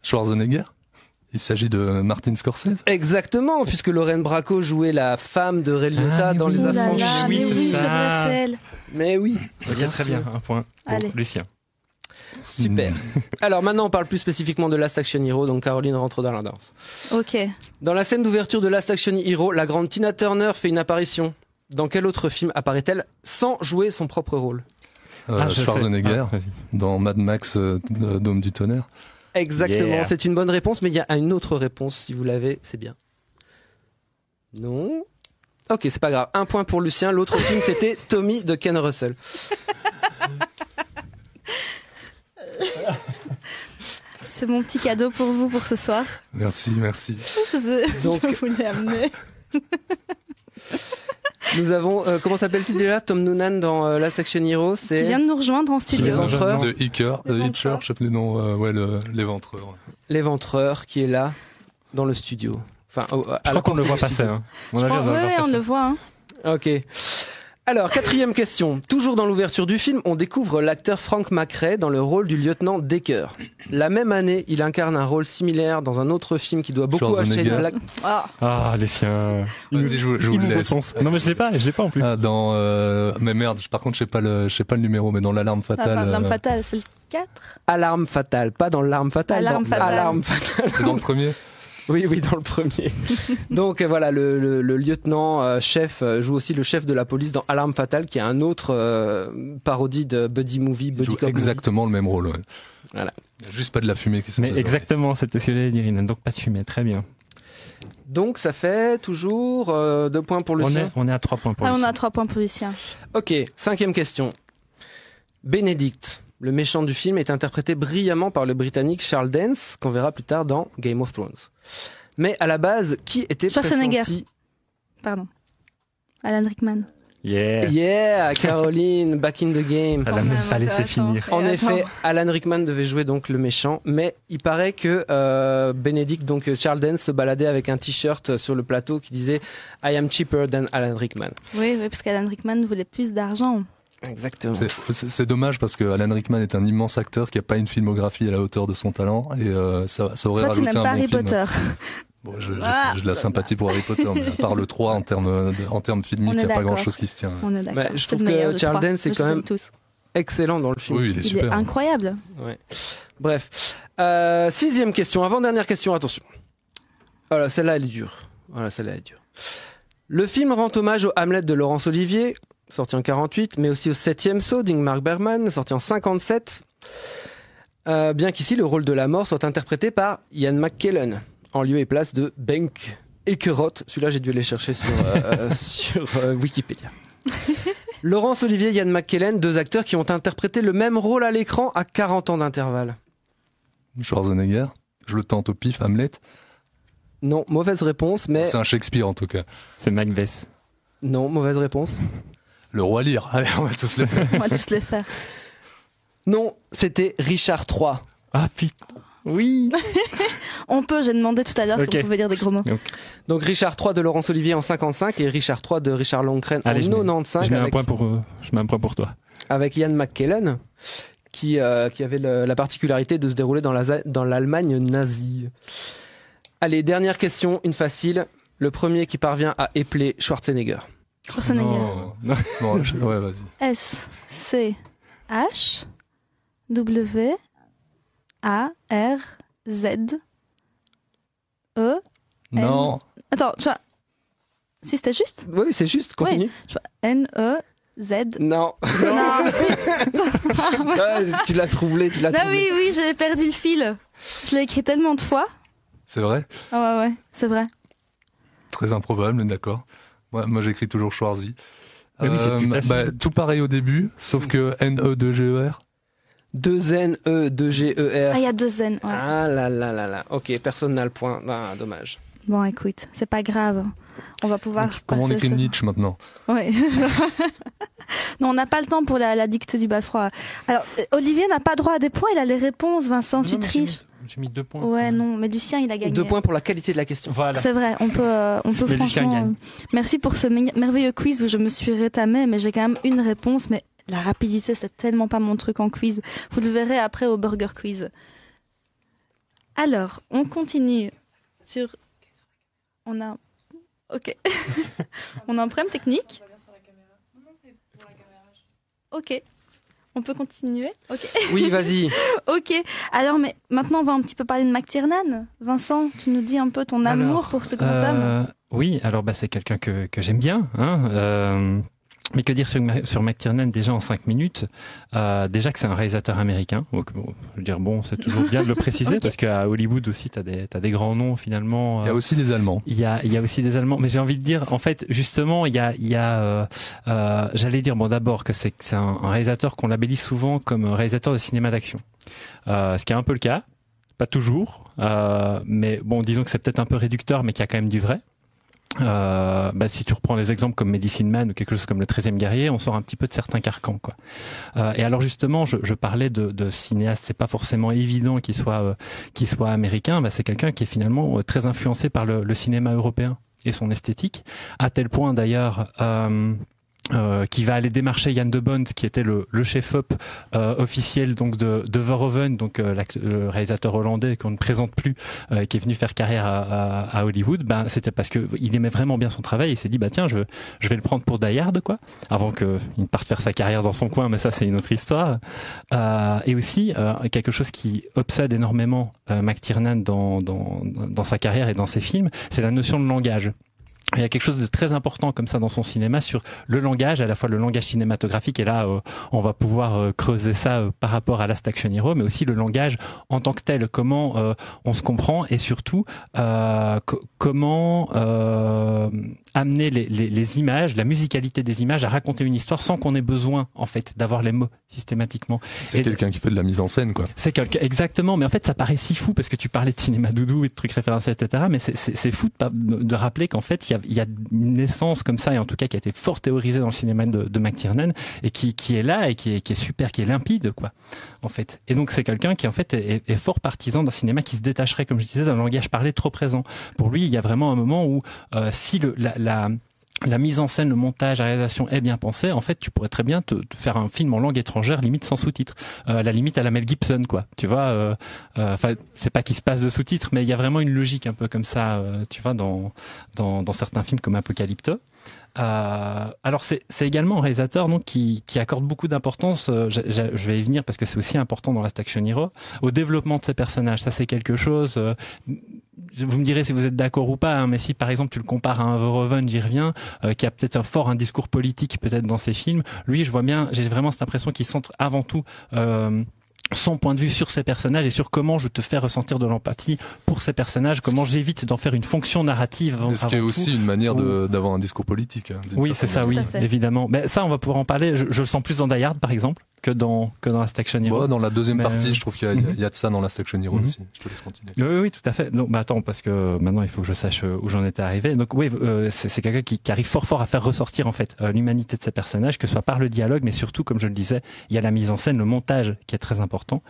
Schwarzenegger? Il s'agit de Martin Scorsese Exactement, puisque Lorraine Bracco jouait la femme de Ray Liotta Ah, dans oui. Les là Affranchis. oui, mais c'est oui, ça. Mais oui, Ok, bien très sûr. bien, un point pour Allez. Lucien. Super. Alors maintenant, on parle plus spécifiquement de Last Action Hero, donc Caroline rentre dans la danse. Ok. Dans la scène d'ouverture de Last Action Hero, la grande Tina Turner fait une apparition. Dans quel autre film apparaît-elle sans jouer son propre rôle? Euh, Ah. Schwarzenegger Ah, dans Mad Max euh, Dôme du tonnerre. Exactement, Yeah. c'est une bonne réponse, mais il y a une autre réponse, si vous l'avez, c'est bien. Non Ok, c'est pas grave. Un point pour Lucien, l'autre film c'était Tommy de Ken Russell. C'est mon petit cadeau pour vous pour ce soir. Merci, merci. Je, sais, Donc- je vous l'ai amené. Nous avons, euh, comment s'appelle-t-il déjà Tom Noonan dans euh, Last Action Hero, Qui c'est vient de nous rejoindre en studio. L'éventreur. De Hicker, de Hitcher, je sais plus le nom, euh, ouais, le- l'éventreur. l'éventreur qui est là, dans le studio. Enfin, au- à Je crois qu'on le porte voit passer. Hein. On ouais, le on le voit. hein. Ok. Alors, quatrième question. Toujours dans l'ouverture du film, on découvre l'acteur Frank McRae dans le rôle du lieutenant Decker. La même année, il incarne un rôle similaire dans un autre film qui doit beaucoup à. Shane Black. Ah, Ah, les siens. Vas-y, je, vous- je vous Il le me laisse. réponse. Non, mais je l'ai pas, je l'ai pas en plus. Ah, dans, euh, mais merde, par contre, je sais pas le, je sais pas le numéro, mais dans l'alarme fatale. enfin, l'arme euh, fatale, c'est le 4 Alarme fatale, pas dans l'arme fatale. Alarme fatale. Alarme fatale. c'est dans le premier? Oui, oui, dans le premier. Donc euh, voilà, le, le- le lieutenant euh, chef euh, joue aussi le chef de la police dans Alarme fatale, qui est un autre euh, parodie de buddy movie, Il buddy joue movie. exactement le même rôle. Ouais. Voilà. Il y a juste pas de la fumée qui se Mais exactement, c'était ce que j'allais dire. Donc pas de fumée. Très bien. Donc ça fait toujours euh, deux points pour On Lucien. est, on est à 3 points pour Ah, on Lucien. a 3 points pour Lucien. Ok, cinquième question. Bénédicte, le méchant du film, est interprété brillamment par le Britannique Charles Dance, qu'on verra plus tard dans Game of Thrones. Mais à la base, qui était Schwarzenegger. pressenti Pardon. Alan Rickman. Yeah. Yeah, Caroline, back in the game. Elle a même pas laissé finir. En Et effet, attends. Alan Rickman devait jouer donc le méchant, mais il paraît que euh, Benedict, donc Charles Dance, se baladait avec un t-shirt sur le plateau qui disait I am cheaper than Alan Rickman. Oui, oui, parce qu'Alan Rickman voulait plus d'argent. Exactement. C'est- C'est c'est dommage parce que Alan Rickman est un immense acteur qui a pas une filmographie à la hauteur de son talent et euh, ça, ça aurait Toi, tu rajouté n'aimes un pas bon Harry film. Potter. Bon, je- j'ai Ah. j'ai de la sympathie pour Harry Potter, mais à part le 3 en termes en termes filmiques, il n'y a pas grand chose qui se tient. On est d'accord. Bah, je C'est trouve que Charles trois. Dance est Je les quand même tous. excellent dans le film. Oui, il est Il est super. incroyable. Ouais. Bref. Euh, sixième question, avant-dernière question, attention. Voilà, celle-là, elle est dure. Voilà, celle-là, elle est dure. Le film rend hommage au Hamlet de Laurence Olivier, sorti en 48, mais aussi au septième saut d'Ingmar Bergman, sorti en 57. Euh, bien qu'ici, le rôle de la mort soit interprété par Ian McKellen, en lieu et place de Benk Ekeroth. Celui-là, j'ai dû aller chercher sur, euh, sur euh, Wikipédia. Laurence Olivier et Ian McKellen, deux acteurs qui ont interprété le même rôle à l'écran à 40 ans d'intervalle. Schwarzenegger, je le tente au pif, Hamlet. Non, mauvaise réponse, mais C'est un Shakespeare en tout cas. C'est Macbeth. non, mauvaise réponse. Le roi Lear. Allez, on va tous le faire. On va tous les faire. Non, c'était Richard III. Ah putain. Oui. On peut, j'ai demandé tout à l'heure Ok. si on pouvait dire des gros mots. Donc Richard III de Laurence Olivier en 55 et Richard III de Richard je en mets- 95 Je mets un avec, point pour, euh, je mets un point pour toi. avec Ian McKellen, qui, euh, qui avait le- la particularité de se dérouler dans la- dans l'Allemagne nazie. Allez, dernière question, une facile. Le premier qui parvient à épeler Schwarzenegger. Schwarzenegger. Non. Bon, je- ouais, vas-y. S C H W A R Z E. Non. Attends, tu vois. Si c'était juste Oui, c'est juste, continue. Oui, tu vois, N E Z. Non. Non. Tu l'as troublé, tu l'as Non, troublé. oui, oui, j'ai perdu le fil. Je l'ai écrit tellement de fois. C'est vrai Ah ouais, ouais, c'est vrai. Très improbable, mais d'accord. Ouais, moi, j'écris toujours Schwarzy. Mais oui, c'est plus facile. bah, tout pareil au début, sauf que E N-E-2-G-E-R. 2 N E 2 G E R. Ah, il y a deux N. ouais. Ah là là là là. Ok, personne n'a le point. Ah, dommage. Bon, écoute, c'est pas grave. On va pouvoir. Comment on écrit ce- Nietzsche maintenant Ouais. non, on n'a pas le temps pour la, la dictée du bal froid. Alors, euh, Olivier n'a pas droit à des points, il a les réponses, Vincent, tu Non, triches. J'ai mis deux points. Ouais, non, mais Lucien, il a gagné. Deux points pour la qualité de la question. Voilà. C'est vrai, on peut, euh, on peut Mais franchement. gagne. euh, Merci pour ce me- merveilleux quiz où je me suis rétamée, mais j'ai quand même une réponse. Mais la rapidité, c'est tellement pas mon truc en quiz. Vous le verrez après au Burger Quiz. Alors, on continue sur. On a. Ok. on a un problème technique. Ok. On peut continuer Ok. Oui, vas-y. ok. Alors, mais maintenant, on va un petit peu parler de McTiernan. Vincent, tu nous dis un peu ton amour pour ce grand euh, homme. Oui, alors bah, c'est quelqu'un que, que j'aime bien. Hein, euh, mais que dire sur, McTiernan déjà en cinq minutes? Euh, Déjà que c'est un réalisateur américain. Donc, bon, je veux dire, bon, c'est toujours bien de le préciser parce qu'à Hollywood aussi, tu as, des t'as des grands noms finalement. Il y a euh, aussi des Allemands. il y a, il y a aussi des Allemands, mais j'ai envie de dire, en fait, justement, il y a, il y a, euh, euh, j'allais dire, bon, d'abord que c'est, que c'est un, un réalisateur qu'on labellise souvent comme réalisateur de cinéma d'action, euh, ce qui est un peu le cas, pas toujours, euh, mais bon, disons que c'est peut-être un peu réducteur, mais qu'il y a quand même du vrai. Euh, bah, si tu reprends les exemples comme Medicine Man ou quelque chose comme le 13e guerrier, on sort un petit peu de certains carcans. Quoi. Euh, et alors justement, je, je parlais de, de cinéaste, c'est pas forcément évident qu'il soit, euh, qu'il soit américain, bah, c'est quelqu'un qui est finalement euh, très influencé par le, le cinéma européen et son esthétique, à tel point d'ailleurs... Euh, euh, qui va aller démarcher Yann de Bond, qui était le, le chef-op euh, officiel donc de, de Verhoeven, donc euh, le réalisateur hollandais qu'on ne présente plus, euh, qui est venu faire carrière à, à- à Hollywood. Ben c'était parce que il aimait vraiment bien son travail. et Il s'est dit bah tiens je je vais le prendre pour Die quoi, avant qu'il ne parte faire sa carrière dans son coin. Mais ça c'est une autre histoire. Euh, et aussi euh, quelque chose qui obsède énormément euh, McTiernan dans, dans dans sa carrière et dans ses films, c'est la notion de langage. Il y a quelque chose de très important comme ça dans son cinéma sur le langage, à la fois le langage cinématographique, et là euh, on va pouvoir euh, creuser ça euh, par rapport à Last Action Hero, mais aussi le langage en tant que tel, comment euh, on se comprend et surtout euh, co- comment euh, amener les, les- les images, la musicalité des images à raconter une histoire sans qu'on ait besoin en fait d'avoir les mots systématiquement. C'est quelqu'un qui fait de la mise en scène, quoi. c'est quelqu'un exactement, mais en fait ça paraît si fou parce que tu parlais de cinéma doudou et de trucs référencés, etc. Mais c'est- fou de, de rappeler qu'en fait il y a, il y a une essence comme ça et en tout cas qui a été fort théorisée dans le cinéma de, McTiernan et qui, qui est là et qui est, qui est super, qui est limpide quoi, en fait. Et donc c'est quelqu'un qui en fait est, fort partisan d'un cinéma qui se détacherait, comme je disais, d'un langage parlé trop présent. Pour lui, il y a vraiment un moment où euh, si le, la la mise en scène, le montage, la réalisation est bien pensée, en fait, tu pourrais très bien te, te faire un film en langue étrangère, limite sans sous-titres. Euh, la limite à la Mel Gibson, quoi. Tu vois, euh, euh, enfin, c'est pas qu'il se passe de sous-titres, mais il y a vraiment une logique un peu comme ça, euh, tu vois, dans, dans, dans certains films comme Apocalypto. Euh, alors c'est également un réalisateur donc qui, qui accorde beaucoup d'importance. euh, je, vais y venir parce que c'est aussi important dans Last Action Hero au développement de ses personnages. Ça c'est quelque chose. euh, vous me direz si vous êtes d'accord ou pas, hein, mais si par exemple tu le compares à un Verhoeven, j'y reviens, euh, qui a peut-être un fort un discours politique peut-être dans ses films. Lui, je vois bien, j'ai vraiment cette impression qu'il centre avant tout. Son point de vue sur ces personnages et sur comment je te fais ressentir de l'empathie pour ces personnages, comment j'évite d'en faire une fonction narrative. avant- Ce qui est aussi tout. une manière d'avoir un discours politique. hein, oui, c'est ça, oui, évidemment. Mais ça, on va pouvoir en parler. Je, je le sens plus dans Die Hard, par exemple, que dans que dans Last Action Hero. Bon, dans la deuxième Mais, partie, je trouve qu'il y, a- mhm. y a de ça dans la Action Hero Mhm. aussi. Je te laisse continuer. Oui, oui, tout à fait. Non, bah attends, parce que maintenant il faut que je sache euh, où j'en étais arrivé. Donc oui, euh, c'est c'est quelqu'un qui, qui arrive fort fort à faire ressortir en fait euh, l'humanité de ses personnages, que ce soit par le dialogue, mais surtout, comme je le disais, il y a la mise en scène, le montage qui est très important.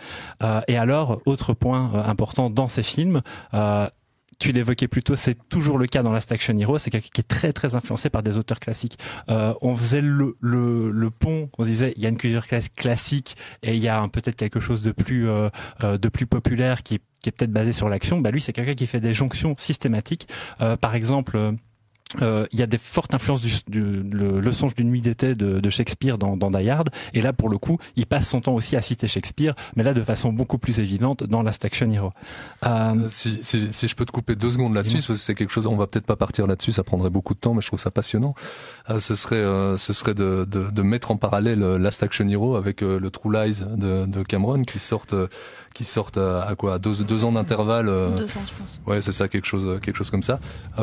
Euh, et alors, autre point euh, important dans ces films. Euh, tu l'évoquais plus tôt, c'est toujours le cas dans Last Action Hero. C'est quelqu'un qui est très très influencé par des auteurs classiques. Euh, on faisait le, le, le, pont, on disait il y a une culture classique et il y a peut-être quelque chose de plus euh, euh, de plus populaire qui, est peut-être basé sur l'action. Bah lui, c'est quelqu'un qui fait des jonctions systématiques. Euh, par exemple euh, il y a des fortes influences du, du le, songe d'une nuit d'été de, de, Shakespeare dans, dans Die Hard, et là pour le coup, il passe son temps aussi à citer Shakespeare, mais là de façon beaucoup plus évidente dans Last Action Hero. Euh... euh si, si, si, je peux te couper deux secondes là-dessus, c'est quelque chose, on va peut-être pas partir là-dessus, ça prendrait beaucoup de temps, mais je trouve ça passionnant. Euh, ce serait, ce serait de, de, de, mettre en parallèle Last Action Hero avec le True Lies de, de Cameron qui sortent qui sortent à, quoi deux, deux ans d'intervalle. Deux ans, je pense. Ouais, c'est ça, quelque chose, quelque chose comme ça,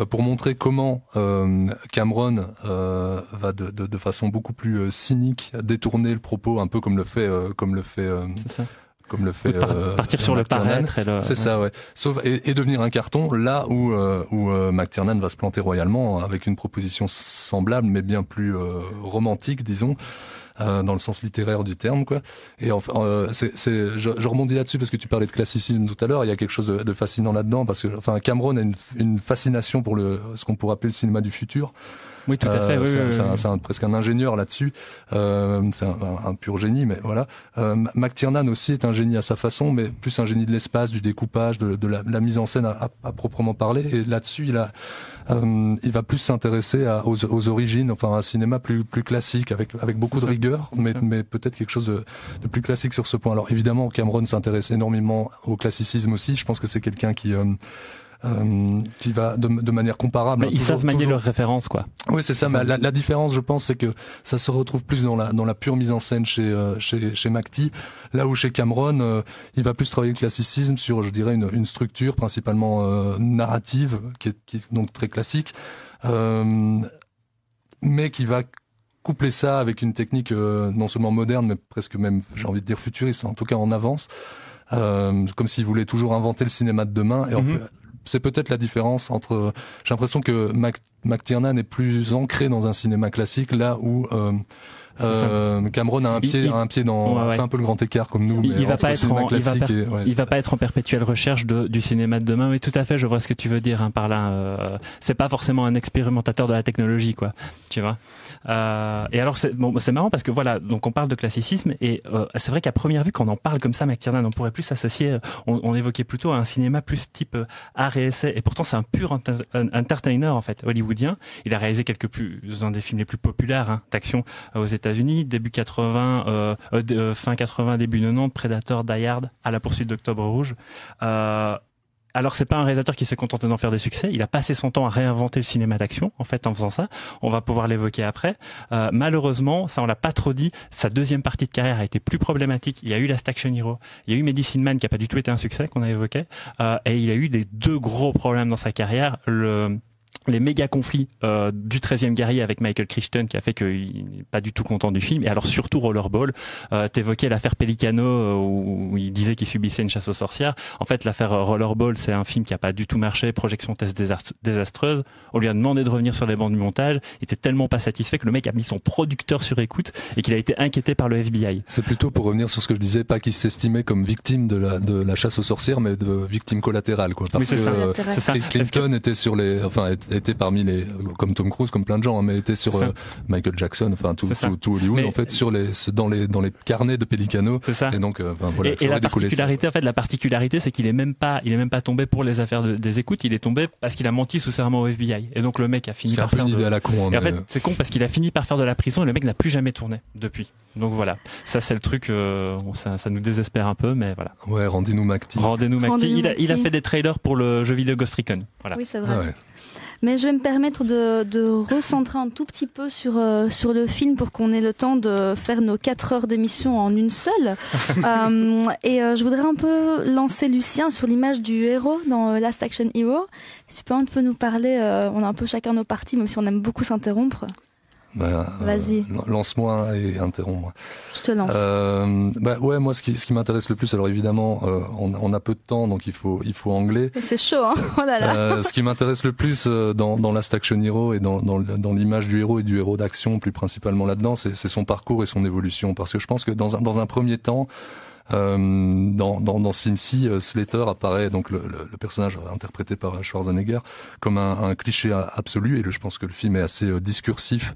pour montrer comment euh, Cameron euh, va de, de, de, façon beaucoup plus euh, cynique détourner le propos, un peu comme le fait, comme le fait. Comme le fait partir sur le paraître, c'est ça, ouais. Sauf et, et, devenir un carton là où où McTiernan va se planter royalement avec une proposition semblable mais bien plus romantique, disons. Euh, dans le sens littéraire du terme, quoi. Et enfin, euh, c'est, c'est, je, je rebondis là-dessus parce que tu parlais de classicisme tout à l'heure. Il y a quelque chose de, de fascinant là-dedans parce que, enfin, Cameron a une, une fascination pour le ce qu'on pourrait appeler le cinéma du futur. Oui, tout à fait. Euh, c'est, c'est, presque un ingénieur là-dessus. Euh, c'est un, un, pur génie, mais voilà. Euh, McTiernan aussi est un génie à sa façon, mais plus un génie de l'espace, du découpage, de, de la, la, mise en scène à, à, proprement parler. Et là-dessus, il a, euh, il va plus s'intéresser aux, aux, origines, enfin un cinéma plus plus classique, avec avec beaucoup de rigueur, mais, mais peut-être quelque chose de, de, plus classique sur ce point. Alors évidemment, Cameron s'intéresse énormément au classicisme aussi. Je pense que c'est quelqu'un qui euh, euh, qui va de, de, manière comparable. Mais ils savent manier leurs références, quoi. Oui, c'est ça. Mais la, la, différence, je pense, c'est que ça se retrouve plus dans la dans la pure mise en scène chez euh, chez chez McTee, là où chez Cameron, euh, il va plus travailler le classicisme sur, je dirais, une, une structure principalement euh, narrative, qui est, qui est, donc très classique, mais qui va coupler ça avec une technique non seulement moderne, mais presque même, j'ai envie de dire futuriste, en tout cas en avance. Euh, comme s'il voulait toujours inventer le cinéma de demain. Et en mhm. fait, c'est peut-être la différence entre. J'ai l'impression que Mac, McTiernan est plus ancré dans un cinéma classique, là où euh, euh, Cameron a un pied, un pied dans, fait un peu le grand écart comme nous. Il, va pas être en, il va, il va pas être en perpétuelle recherche de, du cinéma de demain. Mais tout à fait, je vois ce que tu veux dire hein, par là. Euh, c'est pas forcément un expérimentateur de la technologie, quoi. Tu vois. Euh, et alors c'est bon, marrant parce que voilà, donc on parle de classicisme et euh, c'est vrai qu'à première vue, quand on en parle comme ça, McTiernan, on pourrait plus s'associer. On, on, évoquait plutôt un cinéma plus type euh, art et essai. Et pourtant, c'est un pur entertainer en fait, hollywoodien. Il a réalisé quelques plus un des films les plus populaires hein, d'action aux États États-Unis, début 80, euh, euh, euh, fin 80, début 90, Predator, Die Hard, à la poursuite d'Octobre Rouge. Euh, alors c'est pas un réalisateur qui s'est contenté d'en faire des succès. Il a passé son temps à réinventer le cinéma d'action en fait en faisant ça. On va pouvoir l'évoquer après. Euh, malheureusement, ça on l'a pas trop dit. Sa deuxième partie de carrière a été plus problématique. Il y a eu la Action Hero, il y a eu Medicine Man qui a pas du tout été un succès qu'on a évoqué, euh, et il a eu des deux gros problèmes dans sa carrière. Le les méga conflits euh, du 13e guerrier avec Michael Crichton qui a fait qu'il n'est pas du tout content du film. Et alors surtout Rollerball euh, t'évoquais l'affaire Pelicano euh, où, il disait qu'il subissait une chasse aux sorcières. En fait l'affaire euh, Rollerball c'est un film qui a pas du tout marché. Projection test désastreuse. On lui a demandé de revenir sur les bancs du montage. Il était tellement pas satisfait que le mec a mis son producteur sur écoute et qu'il a été inquiété par le FBI c'est plutôt pour revenir sur ce que je disais pas qu'il s'estimait comme victime de la de la chasse aux sorcières mais de victime collatérale quoi. Parce que euh, ça. Clinton était sur les enfin était parmi les, comme Tom Cruise, comme plein de gens, hein, mais était sur euh, Michael Jackson, enfin tout, tout, tout, Hollywood, en fait, sur les, dans les, dans les carnets de Pelicano. Ça. Et donc, euh, voilà, et, et la particularité, en fait, la particularité, c'est qu'il est même pas, il est même pas tombé pour les affaires des écoutes, il est tombé parce qu'il a menti sous serment au FBI. Et donc le mec a fini par faire. De... À la con, hein, et en fait, c'est con parce qu'il a fini par faire de la prison et le mec n'a plus jamais tourné depuis. Donc voilà, ça c'est le truc, euh, ça, ça, nous désespère un peu, mais voilà. Ouais, rendez-nous Macti. Rendez-nous Macti. il, a, il a fait des trailers pour le jeu vidéo Ghost Recon. Voilà. Oui, c'est vrai. Ah ouais. Mais je vais me permettre de, de recentrer un tout petit peu sur, euh, sur le film pour qu'on ait le temps de faire nos 4 heures d'émission en une seule. euh, et euh, je voudrais un peu lancer Lucien sur l'image du héros dans Last Action Hero. Si tu peux un peu nous parler, on a un peu chacun nos parties, même si on aime beaucoup s'interrompre. Bah, Vas-y. Euh, lance-moi et interromps-moi. Je te lance. Euh, bah ouais, moi ce qui, ce qui m'intéresse le plus, alors évidemment, euh, on, on, a peu de temps, donc il faut, il faut anglais. C'est chaud, hein oh là là. Euh, ce qui m'intéresse le plus euh, dans, dans Last Action Hero et dans, dans, dans l'image du héros et du héros d'action, plus principalement là-dedans, c'est son parcours et son évolution, parce que je pense que dans un, dans un premier temps, Euh, dans, dans, dans, ce film-ci, Slater apparaît, donc le, le, personnage interprété par Schwarzenegger, comme un, un cliché absolu. Et je pense que le film est assez discursif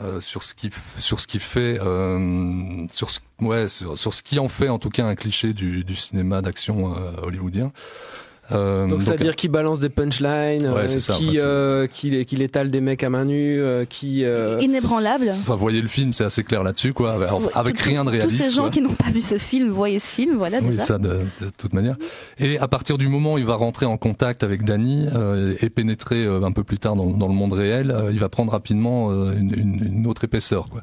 euh, sur ce qui sur ce qui fait euh, sur ce ouais sur, ce qui en fait en tout cas un cliché du, du cinéma d'action euh, hollywoodien euh, donc c'est-à-dire qui balance des punchlines, euh, qui, euh, qui, qui étale des mecs à main nue, qui inébranlable. Enfin, voyez le film, c'est assez clair là-dessus, quoi, avec, rien de réaliste. Tous ces gens qui n'ont pas vu ce film, voyez ce film, voilà oui, ça de, toute manière. Et à partir du moment où il va rentrer en contact avec Danny et pénétrer un peu plus tard dans, dans le monde réel, il va prendre rapidement une, une, une autre épaisseur, quoi.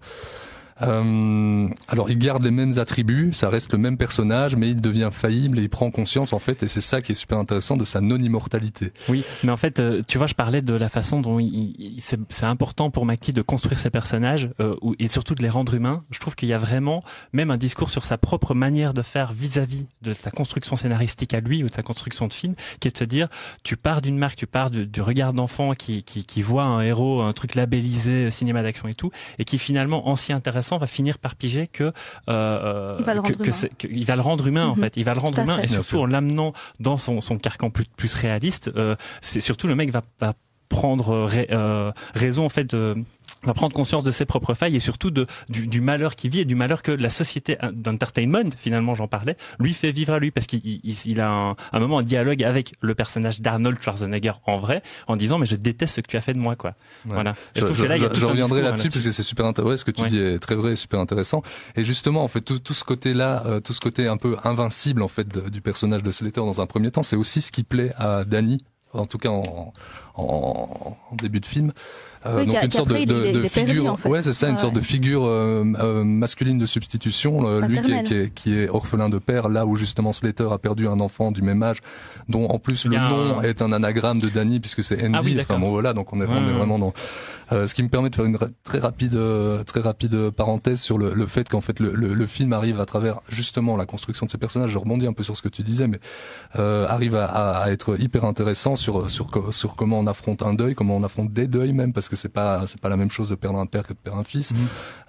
Euh, alors il garde les mêmes attributs, ça reste le même personnage, mais il devient faillible et il prend conscience en fait, et c'est ça qui est super intéressant de sa non-immortalité. Oui, mais en fait, euh, tu vois, je parlais de la façon dont il, c'est important pour McTee de construire ses personnages euh, et surtout de les rendre humains. Je trouve qu'il y a vraiment même un discours sur sa propre manière de faire vis-à-vis de sa construction scénaristique à lui ou de sa construction de film, qui est de se dire, tu pars d'une marque, tu pars du, du regard d'enfant qui, qui, qui voit un héros, un truc labellisé cinéma d'action et tout, et qui finalement, en si intéressant va finir par piger que, euh, euh il va le rendre que, humain, que, il va le rendre humain en mhm. fait. Il va le rendre humain et surtout en l'amenant dans son, son carcan plus, plus réaliste. Euh, c'est surtout le mec va, va prendre euh, raison en fait de va prendre conscience de ses propres failles et surtout de, du, du malheur qu'il vit et du malheur que la société d'entertainment, finalement j'en parlais, lui fait vivre à lui parce qu'il il, il a un, un, moment un dialogue avec le personnage d'Arnold Schwarzenegger en vrai en disant mais je déteste ce que tu as fait de moi quoi. Voilà. je, je, là, je, reviendrai là-dessus parce que c'est super intéressant. Ce que tu dis est très vrai, et super intéressant. Et justement en fait tout, tout ce côté là, euh, tout ce côté un peu invincible en fait du personnage de Slater dans un premier temps, c'est aussi ce qui plaît à Danny en tout cas en, en, en début de film. Euh, donc une sorte de, de, figure, ouais c'est ça, une sorte de figure euh, euh, masculine de substitution. Euh, lui qui est, qui, est, qui est, orphelin de père, là où justement Slater a perdu un enfant du même âge, dont en plus le nom est un anagramme de Danny puisque c'est Andy. Ah enfin bon voilà, donc on est, on est vraiment dans. Ce qui me permet de faire une très rapide, très rapide parenthèse sur le, le fait qu'en fait le, le, le, film arrive à travers justement la construction de ces personnages. Je rebondis un peu sur ce que tu disais, mais arrive à, à, à, être hyper intéressant sur sur sur comment on affronte un deuil, comment on affronte des deuils même, parce que c'est pas c'est pas la même chose de perdre un père que de perdre un fils, mhm.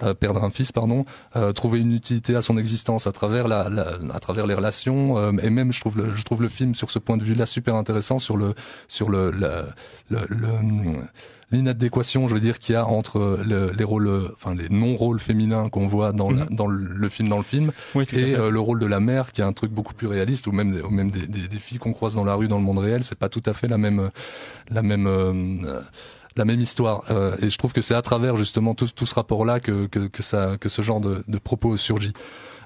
euh, perdre un fils pardon, euh, trouver une utilité à son existence à travers la, la à travers les relations euh, et même je trouve le, je trouve le film sur ce point de vue là super intéressant sur le sur le, le, le l'inadéquation, je veux dire, qu'il y a entre le, les rôles, enfin les non-rôles féminins qu'on voit dans, la, mhm. dans le, film dans le film, et euh, le rôle de la mère, qui est un truc beaucoup plus réaliste, ou même, ou même des, des, des filles qu'on croise dans la rue dans le monde réel, c'est pas tout à fait la même, la même. Euh, la même histoire euh, et je trouve que c'est à travers justement tout, tout ce rapport là que, que, que ça que ce genre de, de propos surgit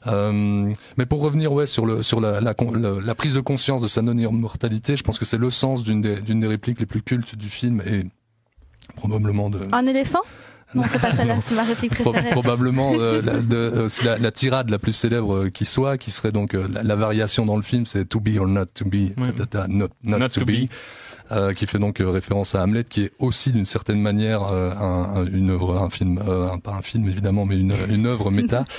euh, mais pour revenir ouais sur le sur la, la, la, prise de conscience de sa non immortalité je pense que c'est le sens d'une des d'une des répliques les plus cultes du film et probablement de... Un éléphant non, c'est pas ça, c'est ma réplique préférée. Probablement euh, la, de, euh, la, la, tirade la plus célèbre euh, qui soit, qui serait donc euh, la, variation dans le film, c'est to be or not to be, not, not, to, be. Euh, qui fait donc référence à Hamlet, qui est aussi d'une certaine manière un, une œuvre, un film, un, pas un film évidemment, mais une, une œuvre méta.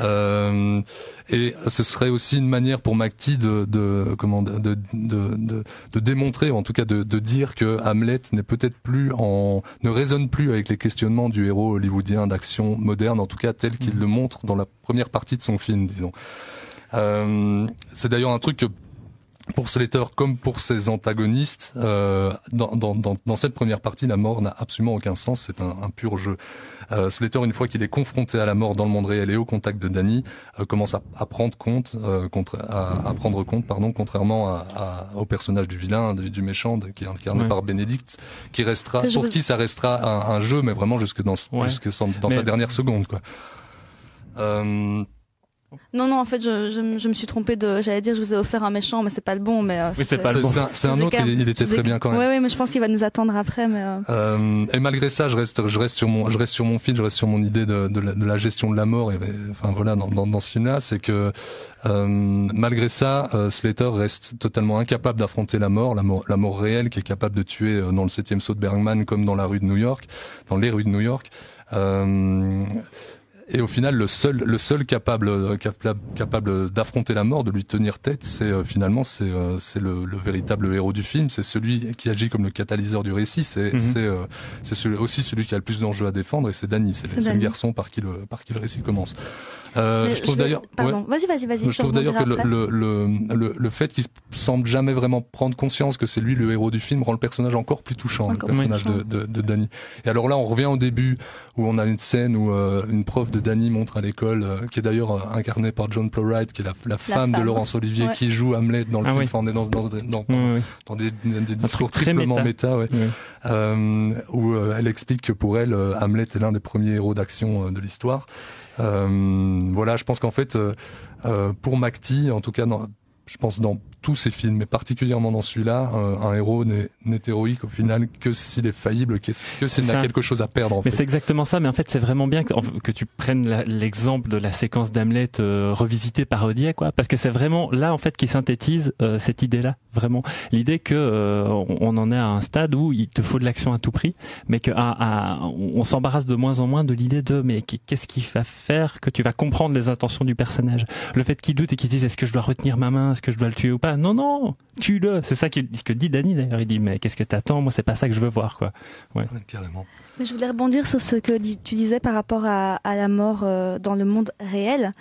Euh, et ce serait aussi une manière pour McTee de, de comment de, de, de, de, démontrer, ou en tout cas de, de dire que Hamlet n'est peut-être plus en ne résonne plus avec les questionnements du héros hollywoodien d'action moderne, en tout cas tel qu'il mm. le montre dans la première partie de son film, disons. Euh, c'est d'ailleurs un truc que pour Slater comme pour ses antagonistes, euh, dans, dans, dans, dans, cette première partie, la mort n'a absolument aucun sens, c'est un, un, pur jeu. Euh, Slater, une fois qu'il est confronté à la mort dans le monde réel et au contact de Danny, euh, commence à, à, prendre compte, euh, contre, à, à, prendre compte, pardon, contrairement à, au personnage du vilain, du, méchant, de, qui est incarné par Benedict, qui restera, pour qui ça restera un, un, jeu, mais vraiment jusque dans, jusque dans sa dernière seconde, quoi. Euh, non, non, en fait, je, je, je me suis trompé de. J'allais dire, je vous ai offert un méchant, mais c'est pas le bon. Mais euh, oui, c'est pas le bon. C'est un, autre. Il, il, était très bien quand même. Oui, oui, mais je pense qu'il va nous attendre après. Mais euh... Euh, et malgré ça, je reste, je reste sur mon, je reste sur mon fil, je reste sur mon idée de, de, la, de la gestion de la mort. Et enfin voilà, dans, dans, dans ce film-là, c'est que euh, malgré ça, euh, Slater reste totalement incapable d'affronter la mort, la mort, la mort réelle, qui est capable de tuer dans le septième saut de Bergman, comme dans la rue de New York, dans les rues de New York. Euh, et au final, le seul, le seul capable, euh, capable, d'affronter la mort, de lui tenir tête, c'est euh, finalement c'est euh, c'est le, le, véritable héros du film. C'est celui qui agit comme le catalyseur du récit. C'est mhm. c'est c'est celui, aussi celui qui a le plus d'enjeux à défendre. Et c'est Danny. C'est le garçon par qui le par qui le récit commence. Euh, je trouve d'ailleurs. Pardon, ouais. vas-y, vas-y, vas-y. Je trouve d'ailleurs que le, le, le, le, le fait qu'il semble jamais vraiment prendre conscience que c'est lui le héros du film rend le personnage encore plus touchant, Encore le personnage de, de, de Danny. Et alors là, on revient au début où on a une scène où euh, une prof de Danny montre à l'école, euh, qui est d'ailleurs euh, incarnée par John Plowright, qui est la, la femme, de femme. Laurence Olivier, Ouais. qui joue Hamlet dans le Ah film. oui. Enfin, on est dans, dans, dans, dans des, des discours triplement méta. méta, ouais. Euh, où euh, elle explique que pour elle, euh, Hamlet est l'un des premiers héros d'action euh, de l'histoire. Euh, voilà, je pense qu'en fait, euh, euh, pour McTee, en tout cas, je pense dans tous ses films, mais particulièrement dans celui-là, euh, un héros n'est héroïque au final que s'il est faillible, que, que s'il n'a ça. quelque chose à perdre. En Mais c'est exactement ça. Mais en fait, c'est vraiment bien que, que tu prennes l'exemple de la séquence d'Hamlet euh, revisitée, parodiée, quoi. Parce que c'est vraiment là, en fait, qui synthétise euh, cette idée-là. Vraiment, l'idée que euh, on, en est à un stade où il te faut de l'action à tout prix, mais que à- à- on, s'embarrasse de moins en moins de l'idée de mais qu'est-ce qui va faire que tu vas comprendre les intentions du personnage. Le fait qu'il doute et qu'il se dise est-ce que je dois retenir ma main, est-ce que je dois le tuer ou pas. Non, non, tue-le. C'est ça qu'il- que dit Danny d'ailleurs. Il dit mais qu'est-ce que t'attends? Moi, c'est pas ça que je veux voir, quoi. Ouais. Carrément. Mais je voulais rebondir sur ce que tu disais par rapport à, à la mort euh, dans le monde réel.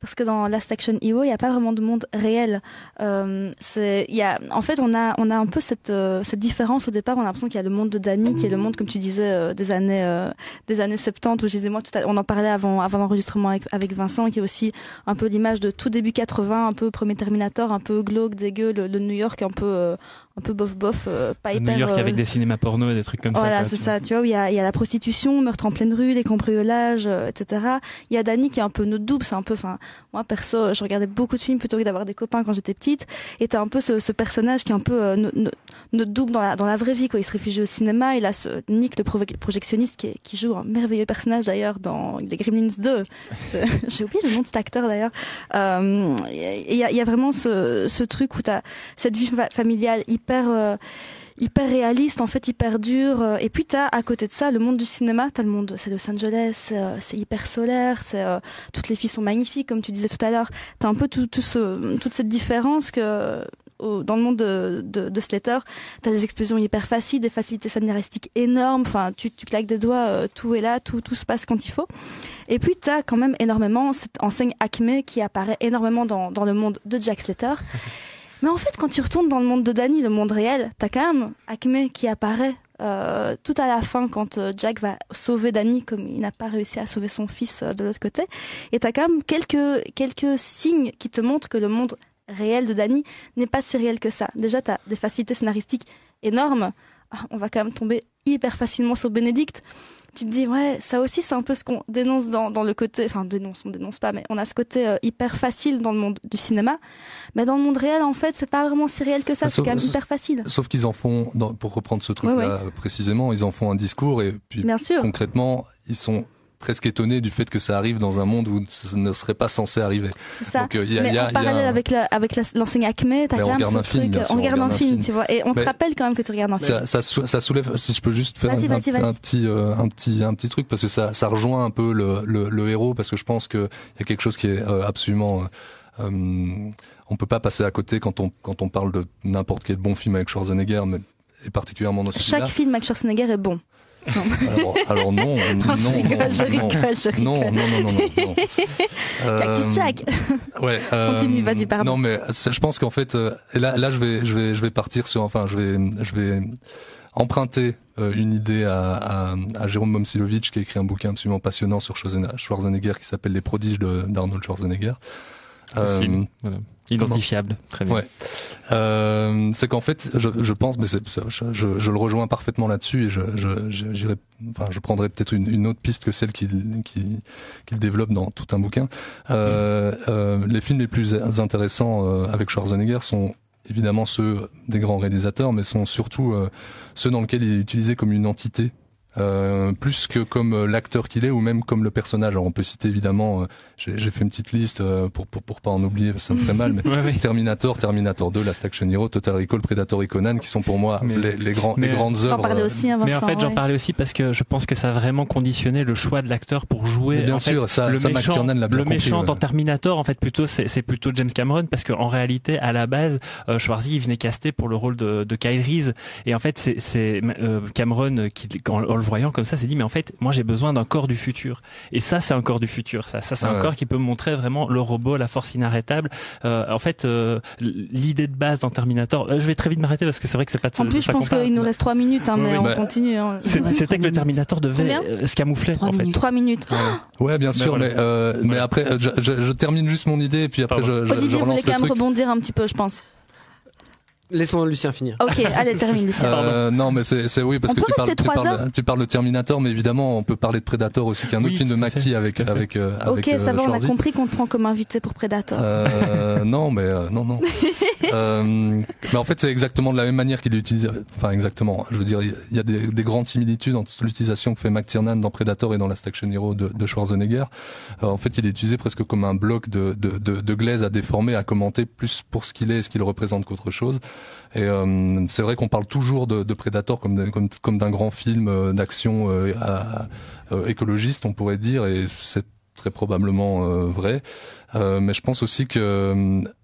Parce que dans Last Action Hero, il n'y a pas vraiment de monde réel. Euh, y a, en fait, on a, on a un peu cette, euh, cette différence au départ. On a l'impression qu'il y a le monde de Danny, qui est le monde, comme tu disais, euh, des années, euh, des années 70, où je disais moi, tout à, on en parlait avant, avant l'enregistrement avec, avec Vincent, qui est aussi un peu l'image de tout début 80, un peu premier Terminator, un peu glauque, dégueu, le, le New York un peu, euh, un peu bof bof, euh, pas New hyper. York euh, avec des cinémas porno et des trucs comme voilà, ça. quoi, c'est ça. Tu vois, il y a, il y a la prostitution, meurtre en pleine rue, les cambriolages, euh, etc. Il y a Dani qui est un peu notre double. C'est un peu, enfin, moi perso, je regardais beaucoup de films plutôt que d'avoir des copains quand j'étais petite. Et t'as un peu ce, ce personnage qui est un peu euh, no- no- notre double dans la, dans la vraie vie. Quoi. Il se réfugie au cinéma. Il a ce Nick, le pro- projectionniste, qui, est- qui joue un merveilleux personnage d'ailleurs dans les Gremlins 2. C'est- J'ai oublié le nom de cet acteur d'ailleurs. Euh, Il y, a, il y a vraiment ce, ce truc où t'as cette vie fa- familiale hyper euh, hyper réaliste en fait hyper dur euh, et puis t'as à côté de ça le monde du cinéma t'as le monde c'est Los Angeles c'est, euh, c'est hyper solaire c'est toutes les filles sont magnifiques comme tu disais tout à l'heure. T'as un peu tout, ce, toute cette différence que dans le monde de, de, Slater t'as des explosions hyper faciles des facilités scénaristiques énormes enfin tu, claques des doigts tout est là tout, tout se passe quand il faut. Et puis t'as quand même énormément cette enseigne Acme qui apparaît énormément dans, dans le monde de Jack Slater mais en fait, quand tu retournes dans le monde de Danny, le monde réel, t'as quand même Acme qui apparaît euh, tout à la fin quand euh, Jack va sauver Danny comme il n'a pas réussi à sauver son fils euh, de l'autre côté. Et t'as quand même quelques, quelques signes qui te montrent que le monde réel de Danny n'est pas si réel que ça. Déjà, t'as des facilités scénaristiques énormes. Ah, On va quand même tomber hyper facilement sur Bénédicte tu te dis ouais ça aussi c'est un peu ce qu'on dénonce dans, dans le côté enfin dénonce on dénonce pas mais on a ce côté euh, hyper facile dans le monde du cinéma. Mais dans le monde réel en fait c'est pas vraiment si réel que ça Ah, c'est quand même hyper facile. Sauf qu'ils en font, dans- pour reprendre ce truc-là Ouais, précisément, ils en font un discours et puis Bien sûr. concrètement, ils sont presque étonnés du fait que ça arrive dans un monde où ce ne serait pas censé arriver. c'est ça. Donc, euh, il y a- mais il y a- en il y a parallèle avec la, avec la- l'enseigne Acme t'as quand même ce un film, truc bien sûr, on regarde un film film. tu vois. Et on te rappelle quand même que tu regardes un film. Ça, ça, sou- ça soulève, si je peux juste faire un, petit, euh, un petit, un petit truc parce que ça, ça rejoint un peu le, le, le héros parce que je pense qu'il y a quelque chose qui est euh, absolument, on peut pas passer à côté quand on, quand on parle de n'importe quel bon film avec Schwarzenegger, mais et particulièrement dans chaque film avec Schwarzenegger est bon Non. Alors, alors non, non, Non, rigole, non, rigole, je non, rigole. non, non, non, non, non. Cactus Euh, Jack Ouais. euh, Continue, vas-y, pardon. Non, mais je pense qu'en fait, euh, là, là, je vais, je vais, je vais partir sur, enfin, je vais, je vais emprunter euh, une idée à, à, à Jérôme Momsilovic qui a écrit un bouquin absolument passionnant sur Schwarzenegger, qui s'appelle Les prodiges d'Arnold Schwarzenegger. Facile, voilà. Identifiable, très bien. Ouais. Euh, c'est qu'en fait, je, je pense, mais c'est- je, je, le rejoins parfaitement là-dessus et je, je, enfin, je prendrai peut-être une, une autre piste que celle qu'il qui, qu'il développe dans tout un bouquin. Euh, euh, les films les plus intéressants euh, avec Schwarzenegger sont évidemment ceux des grands réalisateurs, mais sont surtout euh, ceux dans lesquels il est utilisé comme une entité. Euh, plus que comme euh, l'acteur qu'il est ou même comme le personnage. Alors on peut citer évidemment, euh, j'ai j'ai fait une petite liste euh, pour, pour pour pas en oublier, ça me ferait mal, mais Ouais, ouais. Terminator, Terminator 2, Last Action Hero, Total Recall, Predator et Conan, qui sont pour moi Mais- les, les grands, mais- les grandes œuvres. parlais aussi, hein, Mais en Vincent, fait, j'en parlais aussi parce que je pense que ça a vraiment conditionné le choix de l'acteur pour jouer. Mais bien en fait, sûr, ça- le ça, méchant, l'a bien le compris, méchant ouais. dans Terminator, en fait, plutôt c'est c'est plutôt James Cameron parce qu'en réalité, à la base, euh, Schwarzy il venait caster pour le rôle de, de Kyle Reese et en fait, c'est c'est euh, Cameron qui, en, en le voyant comme ça, s'est dit mais en fait, moi j'ai besoin d'un corps du futur. Et ça, c'est un corps du futur. Ça, ça c'est un Ouais. corps qui peut me montrer vraiment le robot, la force inarrêtable. Euh, en fait, euh, l'idée de base dans Terminator. euh, je vais très vite m'arrêter parce que c'est vrai que c'est pas. En plus, je pense qu'il nous reste 3 minutes, hein, mais oui, on bah, continue. hein. C'est- C'était que le Terminator devait euh, se camoufler en fait. 3 minutes. Ouais, bien Mais sûr, voilà. mais, euh, mais après, euh, je, je- je termine juste mon idée et puis après, je, je, je Olivier relance voulait quand même truc. rebondir un petit peu, je pense. Laissons Lucien finir. Ok, allez, termine, Lucien. Euh, non, mais c'est c'est- oui parce On que tu parles, tu, trois parles, heures tu parles de Terminator, mais évidemment on peut parler de Predator aussi, qui est un autre film de McTee avec avec euh, avec Ok, ça euh, va, on a compris qu'on te prend comme invité pour Predator. Euh, non, mais euh, non, non. Euh, mais en fait, c'est exactement de la même manière qu'il est utilisé. Enfin, exactement. Je veux dire, il y a des, des grandes similitudes entre l'utilisation que fait McTiernan dans Predator et dans Last Action Hero de, de Schwarzenegger. Euh, en fait, il est utilisé presque comme un bloc de, de, de, de glaise à déformer, à commenter plus pour ce qu'il est et ce qu'il représente qu'autre chose. Euh, c'est vrai qu'on parle toujours de, de Predator comme d'un- comme, d'un grand film euh, d'action euh, écologiste, on pourrait dire, et c'est très probablement vrai. Euh, mais je pense aussi que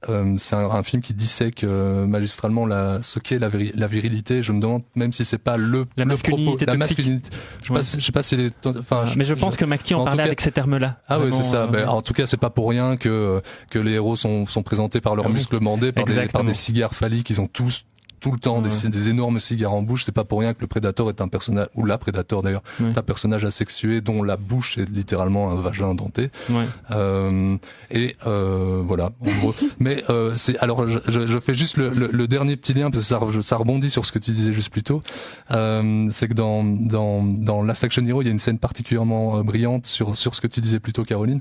euh, c'est un, un film qui dissèque euh, magistralement la, ce qu'est la, viri- la virilité. Je me demande même si c'est pas le, La le masculinité propos, la masculinité. Je sais Ouais. pas, je sais pas si les, enfin, mais je pense que McTee en parlait cas- avec ces termes-là. ah oui, c'est ça. euh, Ben, en tout cas, c'est pas pour rien que que les héros sont sont présentés par leurs Ah muscles bandés, par des, par des cigares phalliques. Ils ont tous tout le temps Ouais. des, des énormes cigares en bouche. C'est pas pour rien que le prédateur est un personnage ou la prédateur d'ailleurs, Ouais. est un personnage asexué dont la bouche est littéralement un vagin denté. Ouais. Euh, et euh, voilà, en gros. Mais euh, c'est alors je, je, fais juste le, le, le dernier petit lien parce que ça, ça rebondit sur ce que tu disais juste plus tôt. Euh, c'est que dans dans dans Last Action Hero, il y a une scène particulièrement euh, brillante sur sur ce que tu disais plus tôt, Caroline.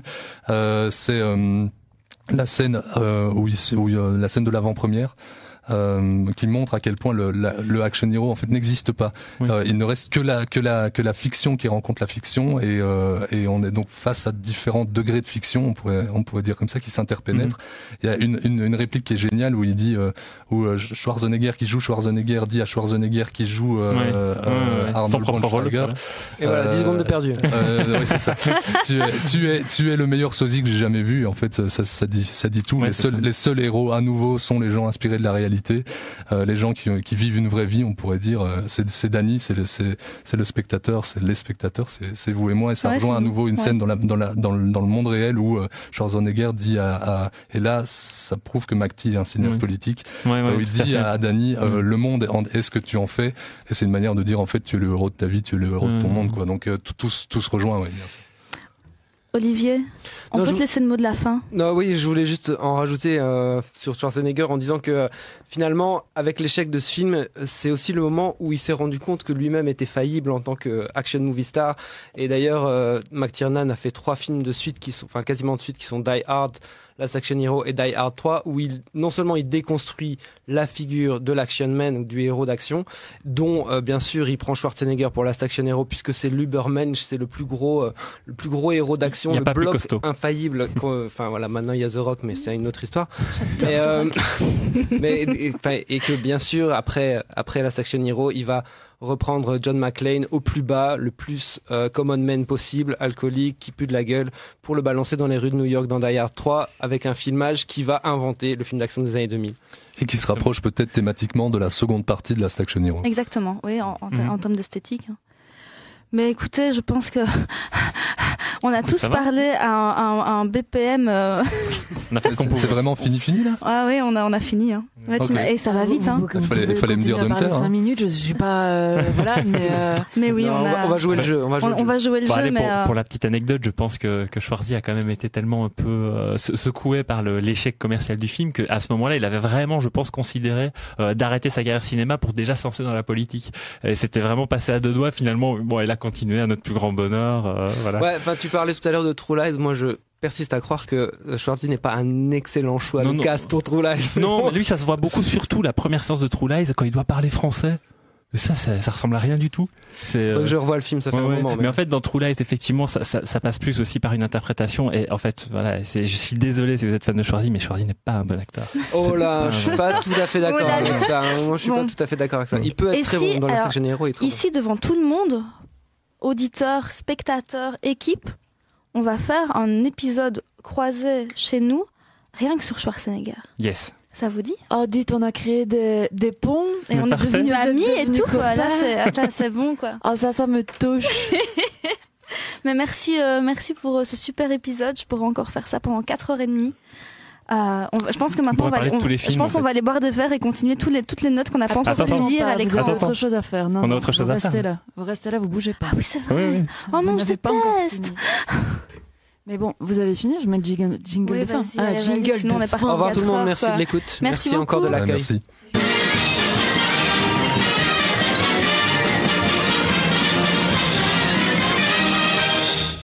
Euh, c'est euh, la scène euh, où, il, où la scène de l'avant-première. Euh, qui montre à quel point le, la- le action hero en fait n'existe pas. Euh, il ne reste que la que la que la fiction qui rencontre la fiction et euh, et on est donc face à différents degrés de fiction, on pourrait on pourrait dire comme ça, qui s'interpénètrent. Il y a une, une une réplique qui est géniale où il dit euh, où euh, Schwarzenegger qui joue Schwarzenegger dit à Schwarzenegger qui joue euh, Ouais. euh, Ouais, ouais. Arnold Schwarzenegger. voilà. Et voilà, 10 secondes de perdu. Euh, oui, c'est ça. tu, es, tu es tu es le meilleur sosie que j'ai jamais vu. En fait, ça, ça dit ça dit tout. Ouais, les seuls ça. les seuls héros à nouveau sont les gens inspirés de la réalité, euh, les gens qui, qui vivent une vraie vie. On pourrait dire euh, c'est Danny, c'est le spectateur, c'est les spectateurs, c'est vous et moi. Et ça Ouais, rejoint à nouveau une Ouais. scène dans la dans la dans le, dans le monde réel où euh, Schwarzenegger dit à, à et là ça prouve que McTee est un cinéaste Oui. politique. Où il dit à, à Danny euh, Mm. le monde en- est ce que tu en fais? Et c'est une manière de dire en fait tu es le héros de ta vie, tu es le héros de ton Mm. monde quoi. Donc tout, tout, se- tout se rejoint. Ouais, bien sûr. Olivier, on Non, peut je- te laisser le mot de la fin? Non, oui, je voulais juste en rajouter euh, sur Schwarzenegger en disant que euh, finalement, avec l'échec de ce film, euh, c'est aussi le moment où il s'est rendu compte que lui-même était faillible en tant que action movie star. Et d'ailleurs, euh, McTiernan a fait trois films de suite qui sont, enfin quasiment de suite, qui sont Die Hard, Last Action Hero et Die Hard 3, où il non seulement il déconstruit la figure de l'action man ou du héros d'action, dont euh, bien sûr il prend Schwarzenegger pour Last Action Hero puisque c'est l'Ubermensch, c'est le plus gros, euh, le plus gros héros d'action, le pas plus bloc costaud. Infaillible. Enfin voilà, maintenant il y a The Rock, mais c'est une autre histoire. Mais, euh, mais et, que bien sûr après après Last Action Hero, il va reprendre John McClane au plus bas, le plus euh, common man possible, alcoolique, qui pue de la gueule, pour le balancer dans les rues de New York dans Die Hard 3, avec un filmage qui va inventer le film d'action des années 2000. Et qui se rapproche peut-être thématiquement de la seconde partie de Last Action Hero. Exactement, oui, en, en, Mhm. en termes d'esthétique. hein. Mais écoutez, je pense que on a tous parlé à un, à un- à un BPM. euh, On a fait ce qu'on C'est vraiment fini fini là? Ah oui, on a, on a fini. Hein. Ouais, Ok. t'ima- Et ça va vite. Hein. Vous- vous Il fallait- il fallait me dire de me taire, hein. cinq minutes, je suis pas. euh, voilà, mais. euh, Mais oui, Non, on, a, va, on va jouer le jeu. On va jouer on- le on jeu. va jouer le Bon, jeu, allez, mais pour, euh, pour la petite anecdote, je pense que, que Schwarzy a quand même été tellement un peu euh, se- secoué par le- l'échec commercial du film qu'à ce moment-là, il avait vraiment, je pense, considéré euh, d'arrêter sa carrière cinéma pour déjà se lancer dans la politique. Et c'était vraiment passé à deux doigts. Finalement, bon, il a continué à notre plus grand bonheur. euh, voilà. Ouais, enfin, tu parlais tout à l'heure de True Lies. Moi, je persiste à croire que euh, Schwarzy n'est pas un excellent choix Non, de non. cast pour True Lies. Non, mais lui, ça se voit beaucoup, surtout la première séance de True Lies, quand il doit parler français. Ça, ça, ça ressemble à rien du tout. C'est. Faut euh, que je revois le film, ça fait Ouais, un ouais. moment. Mais en fait, dans True Lies, effectivement, ça, ça, ça passe plus aussi par une interprétation. Et en fait, voilà, c'est, je suis désolé si vous êtes fan de Schwarzy, mais Schwarzy n'est pas un bon acteur. Oh là, je suis pas tout à fait d'accord avec ça. Moi, je suis Bon. pas tout à fait d'accord avec ça. Il peut être Et très si, bon dans la alors, ici, devant tout le monde, auditeurs, spectateurs, équipe, on va faire un épisode croisé chez nous, rien que sur Schwarzenegger. Yes. Ça vous dit? Oh, dites, on a créé des, des ponts. Et on est devenus amis et tout, quoi. Là, c'est bon, quoi. Oh, ça, ça me touche. Mais merci, euh, merci pour euh, ce super épisode. Je pourrais encore faire ça pendant 4h30. Euh, on je pense que maintenant, on va, on- je pense en qu'on va aller boire des verres et continuer les, toutes les notes qu'on a pensé Attends, attends. lire, Alexandre. avez autre chose à faire. Non, On a autre chose vous à restez faire. là. Vous restez là, vous bougez pas. Ah oui, c'est vrai. Oui, oui. Oh non, je déteste. Mais bon, vous avez fini Je mets le jingle, jingle Oui, de fin. vas-y, Ah, jingle sinon on est parti. Au revoir tout le monde, merci de l'écoute. Merci encore de l'accueil. merci.